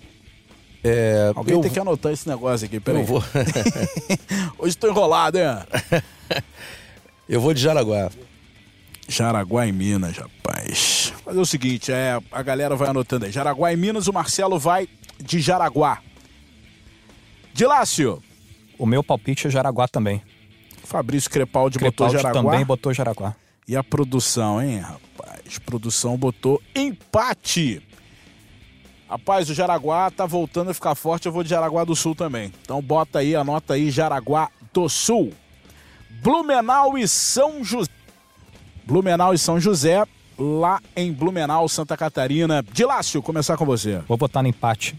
É, Alguém eu... tem que anotar esse negócio aqui, peraí. Hoje estou enrolado, hein? eu vou de Jaraguá. Jaraguá e Minas, rapaz. Fazer o seguinte, é, a galera vai anotando aí. Jaraguá e Minas, o Marcelo vai de Jaraguá. Dilácio. O meu palpite é Jaraguá também. Fabrício Crepaldi, Crepaldi botou Jaraguá. também botou Jaraguá. E a produção, hein, rapaz? Produção botou empate. Rapaz, o Jaraguá tá voltando a ficar forte, eu vou de Jaraguá do Sul também. Então bota aí, anota aí, Jaraguá do Sul. Blumenau e São José. Blumenau e São José, lá em Blumenau, Santa Catarina. Dilácio, começar com você. Vou botar no empate.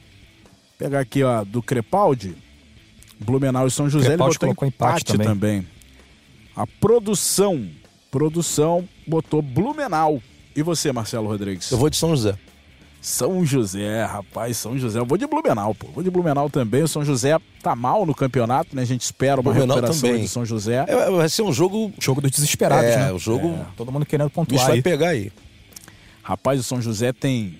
Pegar aqui, ó, do Crepaldi. Blumenau e São José, Crepaldi ele botou empate, empate também. também. A produção, produção botou Blumenau. E você, Marcelo Rodrigues? Eu vou de São José. São José, rapaz, São José. Eu vou de Blumenau, pô. Vou de Blumenau também. O São José tá mal no campeonato, né? A gente espera uma Blumenau recuperação também. de São José. É, vai ser um jogo. Jogo dos desesperados, é, né? o jogo. É. Todo mundo querendo pontuar. Isso vai pegar aí. Rapaz, o São José tem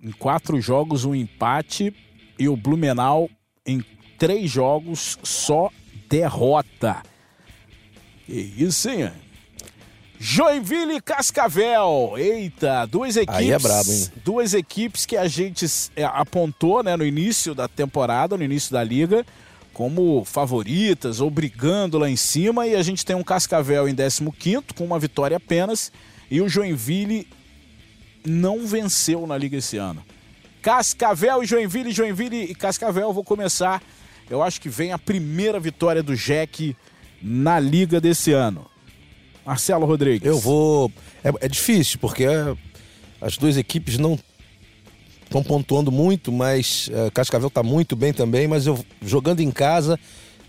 em quatro jogos um empate e o Blumenau em três jogos só derrota. Que isso, hein? Joinville e Cascavel. Eita, duas equipes. Aí é brabo? Duas equipes que a gente é, apontou, né, no início da temporada, no início da liga, como favoritas ou brigando lá em cima. E a gente tem um Cascavel em 15 com uma vitória apenas. E o Joinville não venceu na liga esse ano. Cascavel e Joinville, Joinville e Cascavel, vou começar. Eu acho que vem a primeira vitória do Jack na liga desse ano. Marcelo Rodrigues. Eu vou. É, é difícil, porque é, as duas equipes não estão pontuando muito, mas é, Cascavel está muito bem também, mas eu jogando em casa,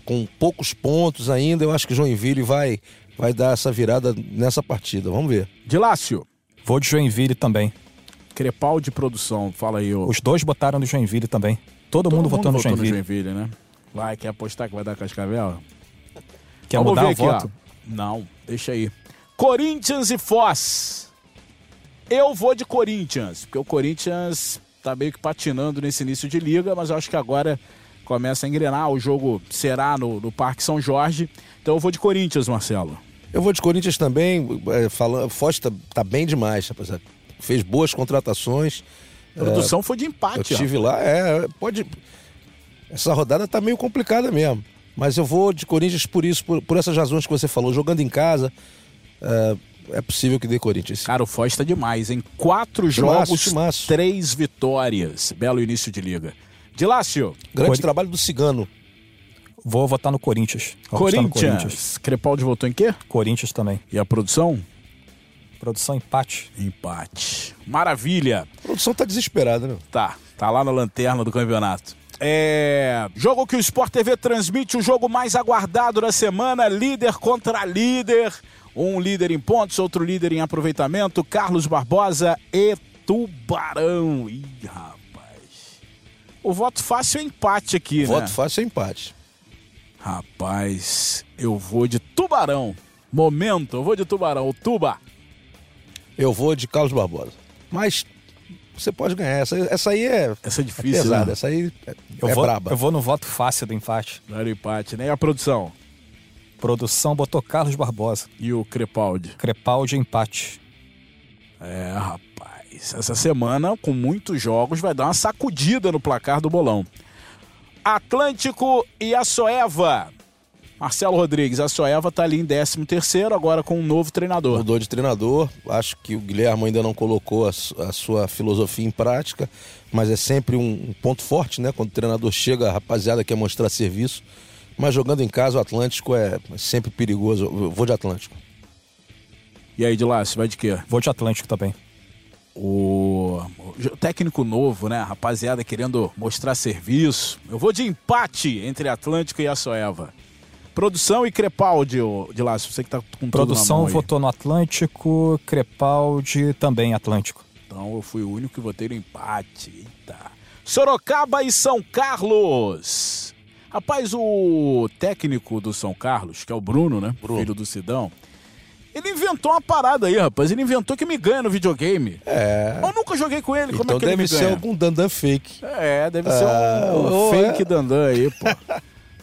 com poucos pontos ainda, eu acho que Joinville vai, vai dar essa virada nessa partida. Vamos ver. Dilácio. Vou de Joinville também. Crepal de produção, fala aí. Ô. Os dois botaram no Joinville também. Todo, Todo mundo, votou no Joinville. no Joinville, né? Vai, quer apostar que vai dar Cascavel? Quer Vamos mudar o voto? Ó. Não, deixa aí. Corinthians e Foz. Eu vou de Corinthians, porque o Corinthians tá meio que patinando nesse início de liga, mas eu acho que agora começa a engrenar. O jogo será no, no Parque São Jorge. Então eu vou de Corinthians, Marcelo. Eu vou de Corinthians também. É, falando, Foz tá, tá, bem demais, rapaziada. Fez boas contratações. A produção é, foi de empate. Eu tive ó. lá, é, pode. Essa rodada tá meio complicada mesmo. Mas eu vou de Corinthians por isso, por, por essas razões que você falou. Jogando em casa, é, é possível que dê Corinthians. Cara, o Foz está demais, em quatro jogos, timaço. três vitórias. Belo início de liga. Dilácio. Grande Cor... trabalho do Cigano. Vou votar no Corinthians. Vou Corinthians. No Corinthians. Crepaldi votou em quê? Corinthians também. E a produção? Produção empate. Empate. Maravilha. A produção tá desesperada, né? Tá. Tá lá na lanterna do campeonato. É, jogo que o Sport TV transmite, o jogo mais aguardado da semana, líder contra líder. Um líder em pontos, outro líder em aproveitamento, Carlos Barbosa e Tubarão. Ih, rapaz. O voto fácil é empate aqui, o né? Voto fácil é empate. Rapaz, eu vou de Tubarão. Momento, eu vou de Tubarão. O Tuba. Eu vou de Carlos Barbosa. Mas você pode ganhar. Essa, essa aí é, essa é difícil, é pesada. Né? Essa aí é, eu é vou, braba. Eu vou no voto fácil do empate. Era empate, né? E a produção? Produção botou Carlos Barbosa. E o Crepaldi? Crepaldi empate. É, rapaz. Essa semana, com muitos jogos, vai dar uma sacudida no placar do bolão. Atlântico e a Soeva. Marcelo Rodrigues, a Soeva está ali em 13 terceiro, agora com um novo treinador. Mudou de treinador, acho que o Guilherme ainda não colocou a, a sua filosofia em prática, mas é sempre um, um, ponto forte, né? Quando o treinador chega, a rapaziada quer mostrar serviço. Mas jogando em casa, o Atlântico é sempre perigoso. Eu vou de Atlântico. E aí, de lá, você vai de quê? Vou de Atlântico também. O... o técnico novo, né? Rapaziada querendo mostrar serviço. Eu vou de empate entre Atlântico e a Soeva. Produção e Crepaldi, de lá, você que tá com Produção votou no Atlântico, Crepaldi também Atlântico. Então eu fui o único que votei no empate. Eita. Sorocaba e São Carlos. Rapaz, o técnico do São Carlos, que é o Bruno, né? Bruno. Filho do Sidão. Ele inventou uma parada aí, rapaz. Ele inventou que me ganha no videogame. É. Eu nunca joguei com ele. Então Como é que ele me ganha? deve ser algum dandan fake. É, deve ser ah, um, um fake é. dandan aí, pô.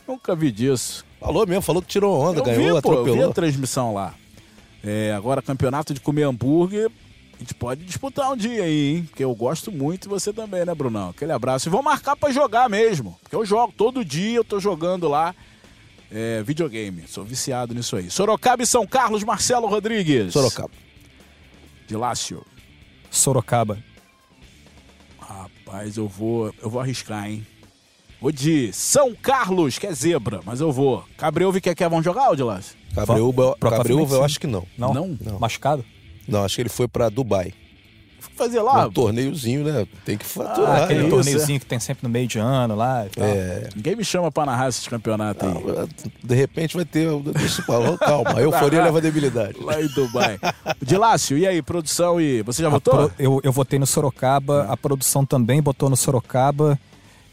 nunca vi disso. Falou mesmo, falou que tirou onda, eu ganhou, vi, pô, atropelou. Eu vi a transmissão lá. É, agora, campeonato de comer hambúrguer, a gente pode disputar um dia aí, hein? Porque eu gosto muito e você também, né, Brunão? Aquele abraço. E vou marcar para jogar mesmo. Porque eu jogo todo dia, eu tô jogando lá é, videogame. Sou viciado nisso aí. Sorocaba e São Carlos, Marcelo Rodrigues. Sorocaba. De Lácio. Sorocaba. Rapaz, eu vou, eu vou arriscar, hein? Vou de São Carlos, que é zebra, mas eu vou. Cabreuva e Keké vão jogar, Odilas? Cabreuva, Cabreuva eu acho que não. Não? Não? não. Machucado? Não, acho que ele foi para Dubai. Fazer lá? Um torneiozinho, né? Tem que faturar. Ah, aquele é torneiozinho é. que tem sempre no meio de ano lá. É. Ninguém me chama para narrar esses campeonatos aí. Não, de repente vai ter. Deixa eu calma. A euforia leva a debilidade. Lá em Dubai. Dilácio, e aí, produção e. Você já a votou? Pro, eu, eu votei no Sorocaba, a produção também botou no Sorocaba.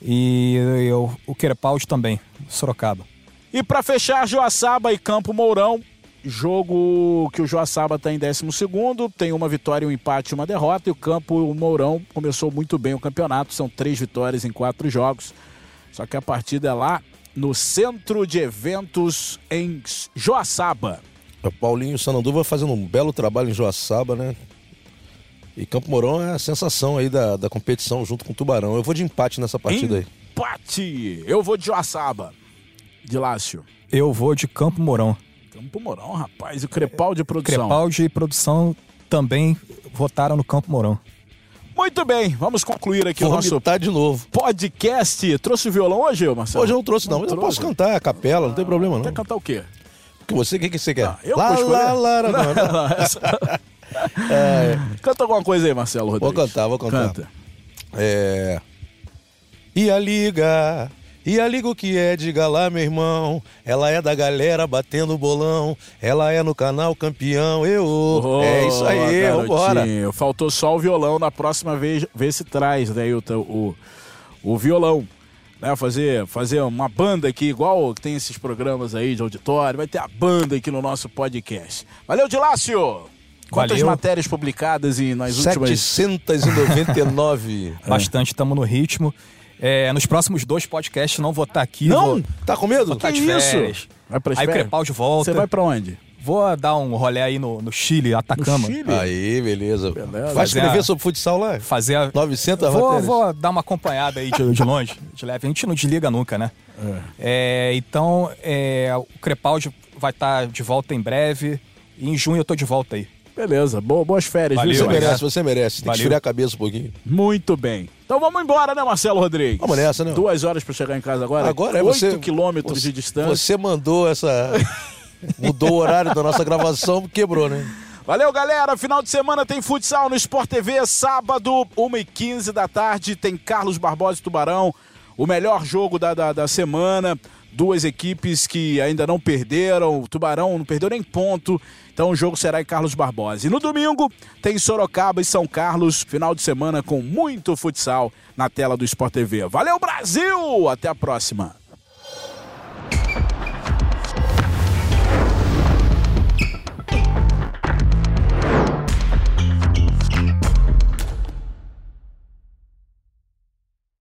E eu, o Querepaldi também, Sorocaba. E para fechar, Joaçaba e Campo Mourão. Jogo que o Joaçaba está em 12, tem uma vitória, um empate e uma derrota. E o Campo Mourão começou muito bem o campeonato, são três vitórias em quatro jogos. Só que a partida é lá no Centro de Eventos em Joaçaba. O Paulinho Sananduva fazendo um belo trabalho em Joaçaba, né? E Campo Mourão é a sensação aí da, da competição junto com o Tubarão. Eu vou de empate nessa partida empate. aí. Empate! Eu vou de Joaçaba. De Lácio. Eu vou de Campo Mourão. Campo Mourão, rapaz. E o Crepaldi produção. Crepaldi produção também votaram no Campo Mourão. Muito bem, vamos concluir aqui o nosso de novo. podcast. Trouxe o violão hoje, Marcelo? Hoje eu não trouxe, não. Mas eu trouxe. posso cantar a capela, não tem problema, não. Quer cantar o quê? Porque você, o que, que você quer? Ah, eu lá, vou lá, lá, lá, não, não. Não, essa- Canta alguma coisa aí, Marcelo Vou Rodrigues. cantar, vou cantar. Canta. É. E a liga, e a liga o que é, diga lá, meu irmão. Ela é da galera batendo bolão. Ela é no canal campeão. Eu. Oh, é isso aí, vambora. Faltou só o violão. Na próxima vez, vê se traz, né, o, o, o violão. Né, fazer, fazer uma banda aqui, igual tem esses programas aí de auditório. Vai ter a banda aqui no nosso podcast. Valeu, Dilácio! Quantas Valeu. matérias publicadas e nas últimas... 799. Bastante, estamos no ritmo. É, nos próximos dois podcasts não vou estar aqui. Não? Vou, Tá com medo? vou de Que isso? férias. Vai pras Aí o? Crepaldi volta. Você vai pra onde? Vou dar um rolê aí no, no Chile, Atacama. No Chile? Aí, beleza. Beleza. Vai escrever É. sobre futsal lá? Fazer a... 900 vou, matérias. vou dar uma acompanhada aí de, de longe, de leve. A gente não desliga nunca, né? É, então, é, o Crepaldi vai estar de volta em breve. E em junho eu tô de volta aí. Beleza, Bo- boas férias, Valeu, Você viu? valeu. merece, você merece. Tem que Valeu. esfriar a cabeça um pouquinho. Muito bem. Então vamos embora, né, Marcelo Rodrigues? Vamos nessa, né? Duas horas pra chegar em casa agora. Agora é Oito você. quilômetros você- de distância. Você mandou essa. Mudou o horário da nossa gravação, quebrou, né? Valeu, galera. Final de semana tem futsal no Sport TV. Sábado, 1h15 da tarde, tem Carlos Barbosa e Tubarão. O melhor jogo da, da, da semana. Duas equipes que ainda não perderam. O Tubarão não perdeu nem ponto. Então o jogo será em Carlos Barbosa. E no domingo tem Sorocaba e São Carlos. Final de semana com muito futsal na tela do Sport TV. Valeu, Brasil! Até a próxima.